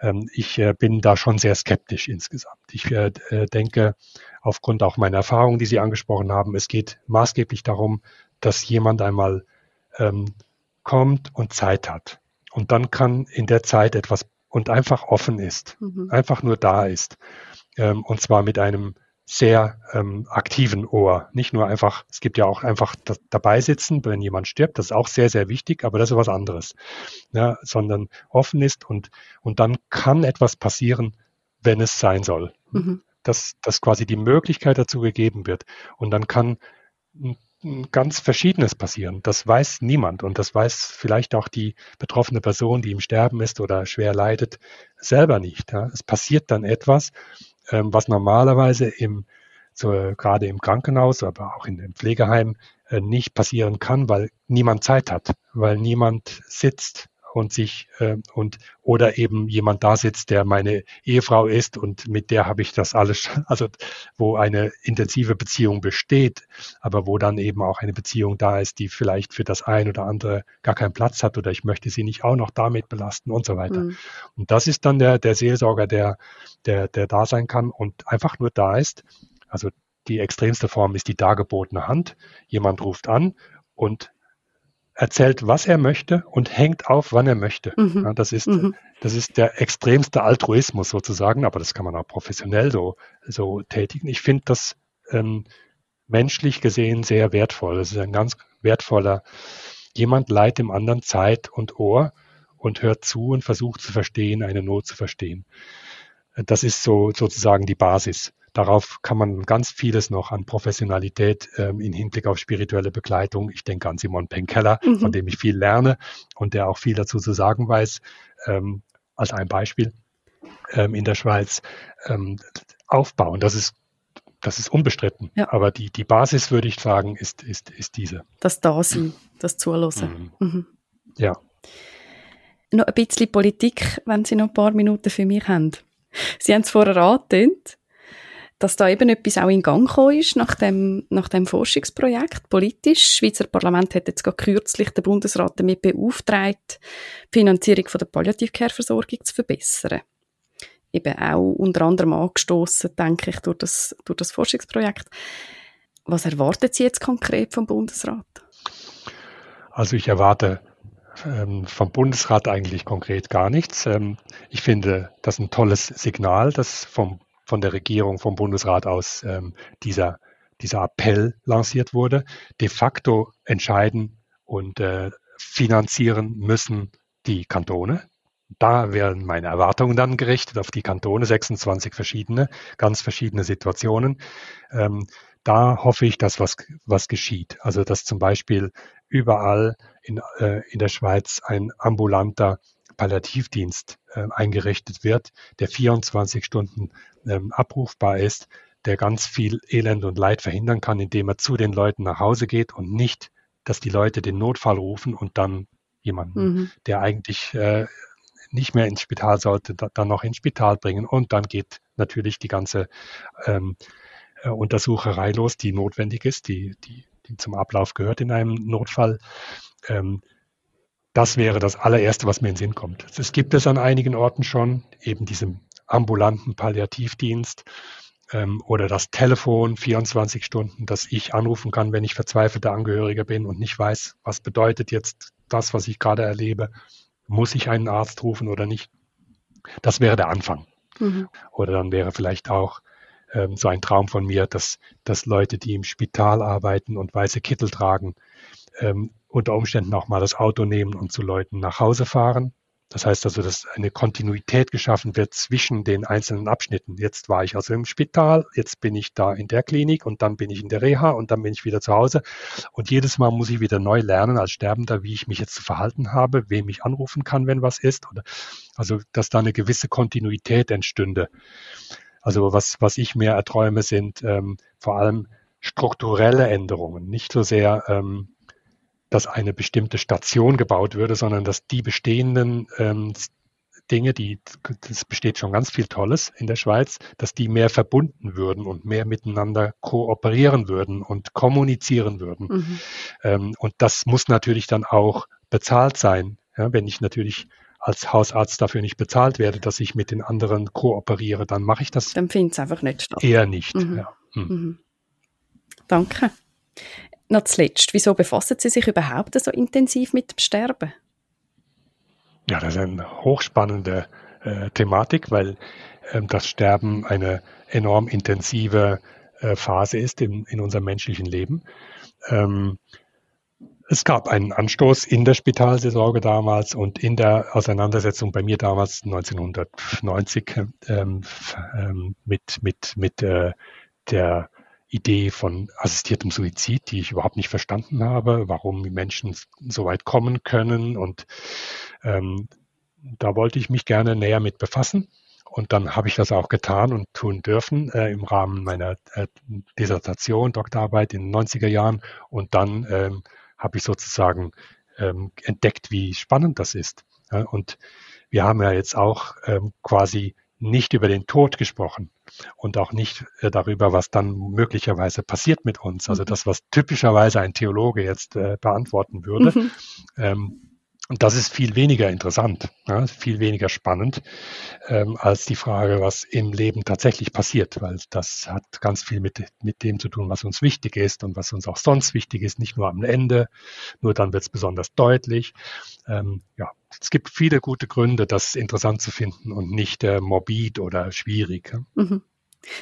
ähm, ich äh, bin da schon sehr skeptisch insgesamt. Ich äh, äh denke, aufgrund auch meiner Erfahrungen, die Sie angesprochen haben, es geht maßgeblich darum, dass jemand einmal ähm, kommt und Zeit hat. Und dann kann in der Zeit etwas und einfach offen ist, mhm. einfach nur da ist. Ähm, und zwar mit einem sehr ähm, aktiven Ohr. Nicht nur einfach, es gibt ja auch einfach dabei sitzen, wenn jemand stirbt, das ist auch sehr, sehr wichtig, aber das ist was anderes. Ja, sondern offen ist und, und dann kann etwas passieren, wenn es sein soll. Mhm. Dass, dass quasi die Möglichkeit dazu gegeben wird. Und dann kann ganz Verschiedenes passieren. Das weiß niemand und das weiß vielleicht auch die betroffene Person, die im Sterben ist oder schwer leidet, selber nicht. Ja. Es passiert dann etwas, ähm, was normalerweise im, so, gerade im Krankenhaus, aber auch in dem Pflegeheim äh, nicht passieren kann, weil niemand Zeit hat, weil niemand sitzt, und sich äh, und oder eben jemand da sitzt, der meine Ehefrau ist und mit der habe ich das alles, *laughs* also wo eine intensive Beziehung besteht, aber wo dann eben auch eine Beziehung da ist, die vielleicht für das ein oder andere gar keinen Platz hat oder ich möchte sie nicht auch noch damit belasten und so weiter. Mhm. Und das ist dann der, der Seelsorger, der, der, der da sein kann und einfach nur da ist. Also die extremste Form ist die dargebotene Hand. Jemand ruft an und erzählt, was er möchte und hängt auf, wann er möchte. Mhm. Ja, das, ist, mhm. das ist der extremste Altruismus sozusagen, aber das kann man auch professionell so, so tätigen. Ich finde das ähm, menschlich gesehen sehr wertvoll. Das ist ein ganz wertvoller, jemand leiht dem anderen Zeit und Ohr und hört zu und versucht zu verstehen, eine Not zu verstehen. Das ist so sozusagen die Basis darauf kann man ganz vieles noch an Professionalität ähm, in Hinblick auf spirituelle Begleitung. Ich denke an Simon Penkeller, mhm. von dem ich viel lerne und der auch viel dazu zu sagen weiß. Ähm, als ein Beispiel ähm, in der Schweiz ähm, aufbauen. Das ist das ist unbestritten. Ja. Aber die, die Basis, würde ich sagen, ist, ist, ist diese. Das Dasein, das Zuhören. Mhm. Mhm. Ja. Noch ein bisschen Politik, wenn Sie noch ein paar Minuten für mich haben. Sie haben es vorher angetönt dass da eben etwas auch in Gang gekommen ist nach dem, nach dem Forschungsprojekt, politisch. Das Schweizer Parlament hat jetzt gerade kürzlich den Bundesrat damit beauftragt, die Finanzierung von der Palliative-Care-Versorgung zu verbessern. Eben auch unter anderem angestoßen, denke ich, durch das, durch das Forschungsprojekt. Was erwartet Sie jetzt konkret vom Bundesrat? Also ich erwarte ähm, vom Bundesrat eigentlich konkret gar nichts. Ähm, ich finde das ein tolles Signal, dass vom, von der Regierung, vom Bundesrat aus ähm, dieser, dieser Appell lanciert wurde. De facto entscheiden und äh, finanzieren müssen die Kantone. Da werden meine Erwartungen dann gerichtet auf die Kantone, 26 verschiedene, ganz verschiedene Situationen. Ähm, da hoffe ich, dass was, was geschieht. Also dass zum Beispiel überall in, äh, in der Schweiz ein ambulanter Palliativdienst äh, eingerichtet wird, der 24 Stunden ähm, abrufbar ist, der ganz viel Elend und Leid verhindern kann, indem er zu den Leuten nach Hause geht und nicht, dass die Leute den Notfall rufen und dann jemanden, mhm. der eigentlich äh, nicht mehr ins Spital sollte, da, dann noch ins Spital bringen. Und dann geht natürlich die ganze ähm, äh, Untersucherei los, die notwendig ist, die, die, die zum Ablauf gehört in einem Notfall. Ähm, das wäre das allererste, was mir in den Sinn kommt. Es gibt es an einigen Orten schon, eben diesem ambulanten Palliativdienst ähm, oder das Telefon 24 Stunden, dass ich anrufen kann, wenn ich verzweifelter Angehöriger bin und nicht weiß, was bedeutet jetzt das, was ich gerade erlebe. Muss ich einen Arzt rufen oder nicht? Das wäre der Anfang. Mhm. Oder dann wäre vielleicht auch ähm, so ein Traum von mir, dass, dass Leute, die im Spital arbeiten und weiße Kittel tragen, ähm, unter Umständen auch mal das Auto nehmen und zu Leuten nach Hause fahren. Das heißt also, dass eine Kontinuität geschaffen wird zwischen den einzelnen Abschnitten. Jetzt war ich also im Spital, jetzt bin ich da in der Klinik und dann bin ich in der Reha und dann bin ich wieder zu Hause. Und jedes Mal muss ich wieder neu lernen als Sterbender, wie ich mich jetzt zu verhalten habe, wem ich anrufen kann, wenn was ist. Also, dass da eine gewisse Kontinuität entstünde. Also was, was ich mir erträume, sind ähm, vor allem strukturelle Änderungen, nicht so sehr, ähm, dass eine bestimmte Station gebaut würde, sondern dass die bestehenden ähm, Dinge, die, das besteht schon ganz viel Tolles in der Schweiz, dass die mehr verbunden würden und mehr miteinander kooperieren würden und kommunizieren würden. Mhm. Ähm, und das muss natürlich dann auch bezahlt sein. Ja, wenn ich natürlich als Hausarzt dafür nicht bezahlt werde, dass ich mit den anderen kooperiere, dann mache ich das. Dann findet es einfach nicht statt. Eher nicht. Mhm. Ja. Hm. Mhm. Danke. Noch zuletzt, wieso befassen Sie sich überhaupt so intensiv mit dem Sterben? Ja, das ist eine hochspannende äh, Thematik, weil ähm, das Sterben eine enorm intensive äh, Phase ist in, in unserem menschlichen Leben. Ähm, es gab einen Anstoß in der Spitalseelsorge damals und in der Auseinandersetzung bei mir damals 1990 ähm, ähm, mit, mit, mit äh, der Idee von assistiertem Suizid, die ich überhaupt nicht verstanden habe, warum Menschen so weit kommen können. Und ähm, da wollte ich mich gerne näher mit befassen. Und dann habe ich das auch getan und tun dürfen äh, im Rahmen meiner äh, Dissertation, Doktorarbeit in den 90er Jahren. Und dann ähm, habe ich sozusagen ähm, entdeckt, wie spannend das ist. Ja, und wir haben ja jetzt auch ähm, quasi nicht über den Tod gesprochen und auch nicht äh, darüber, was dann möglicherweise passiert mit uns. Also mhm. das, was typischerweise ein Theologe jetzt äh, beantworten würde. Mhm. Ähm, und das ist viel weniger interessant, ja, viel weniger spannend ähm, als die Frage, was im Leben tatsächlich passiert, weil das hat ganz viel mit, mit dem zu tun, was uns wichtig ist und was uns auch sonst wichtig ist, nicht nur am Ende, nur dann wird es besonders deutlich. Ähm, ja, es gibt viele gute Gründe, das interessant zu finden und nicht äh, morbid oder schwierig. Mhm.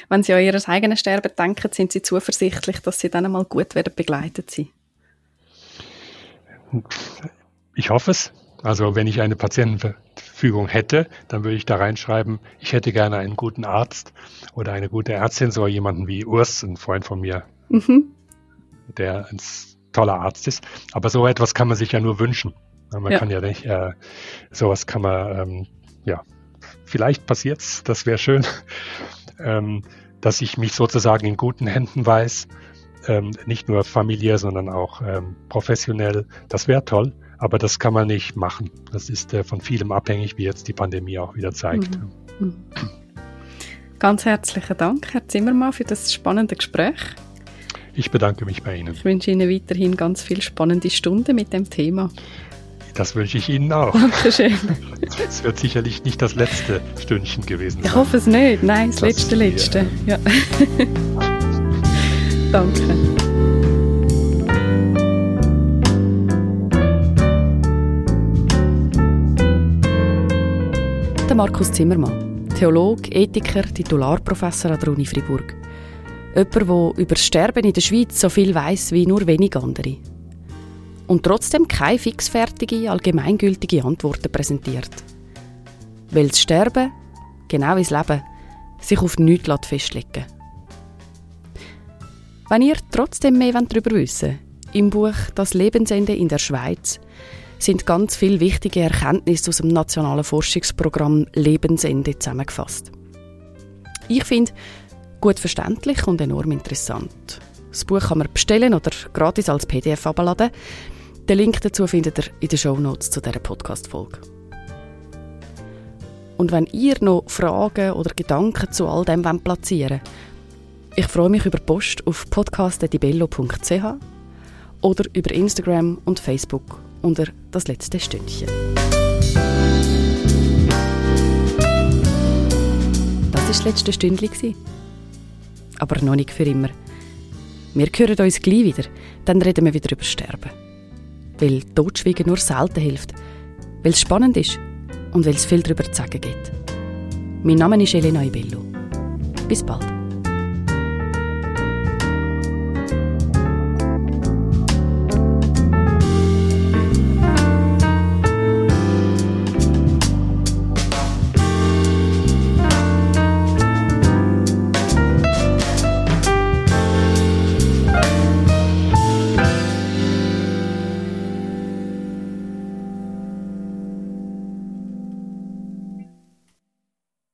Wenn Sie an Ihr eigenes Sterben denken, sind Sie zuversichtlich, dass Sie dann einmal gut werden begleitet sind? Ich hoffe es. Also wenn ich eine Patientenverfügung hätte, dann würde ich da reinschreiben, ich hätte gerne einen guten Arzt oder eine gute Ärztin, so jemanden wie Urs, ein Freund von mir, mhm. der ein toller Arzt ist. Aber so etwas kann man sich ja nur wünschen. Man ja. kann ja nicht, äh, sowas kann man, ähm, ja, vielleicht passiert's, das wäre schön, *laughs* ähm, dass ich mich sozusagen in guten Händen weiß, ähm, nicht nur familiär, sondern auch ähm, professionell. Das wäre toll. Aber das kann man nicht machen. Das ist äh, von vielem abhängig, wie jetzt die Pandemie auch wieder zeigt. Mhm. mhm. Ganz herzlichen Dank, Herr Zimmermann, für das spannende Gespräch. Ich bedanke mich bei Ihnen. Ich wünsche Ihnen weiterhin ganz viele spannende Stunden mit dem Thema. Das wünsche ich Ihnen auch. Dankeschön. Es wird sicherlich nicht das letzte Stündchen gewesen sein. Ich hoffe es nicht. Nein, das, das letzte, letzte. Ja. *laughs* Danke. Markus Zimmermann, Theologe, Ethiker, Titularprofessor an der Uni Fribourg. Jemand, der über das Sterben in der Schweiz so viel weiß wie nur wenige andere. Und trotzdem keine fixfertige, allgemeingültige Antworten präsentiert. Weil das Sterben, genau wie das Leben, sich auf nichts festlegen Wenn ihr trotzdem mehr darüber wissen wollt, im Buch Das Lebensende in der Schweiz sind ganz viele wichtige Erkenntnisse aus dem nationalen Forschungsprogramm Lebensende zusammengefasst. Ich finde, gut verständlich und enorm interessant. Das Buch kann man bestellen oder gratis als PDF abladen. Den Link dazu findet ihr in den Show Notes zu dieser Podcast-Folge. Und wenn ihr noch Fragen oder Gedanken zu all dem platzieren wollt, ich freue mich über Post auf podcast.dibello.ch oder über Instagram und Facebook unter das letzte Stündchen. Das war das letzte Stündchen. Aber noch nicht für immer. Wir hören uns gleich wieder, dann reden wir wieder über Sterben. Weil Totschweigen nur selten hilft, weil es spannend ist und weil es viel darüber zu sagen gibt. Mein Name ist Elena Ibello. Bis bald.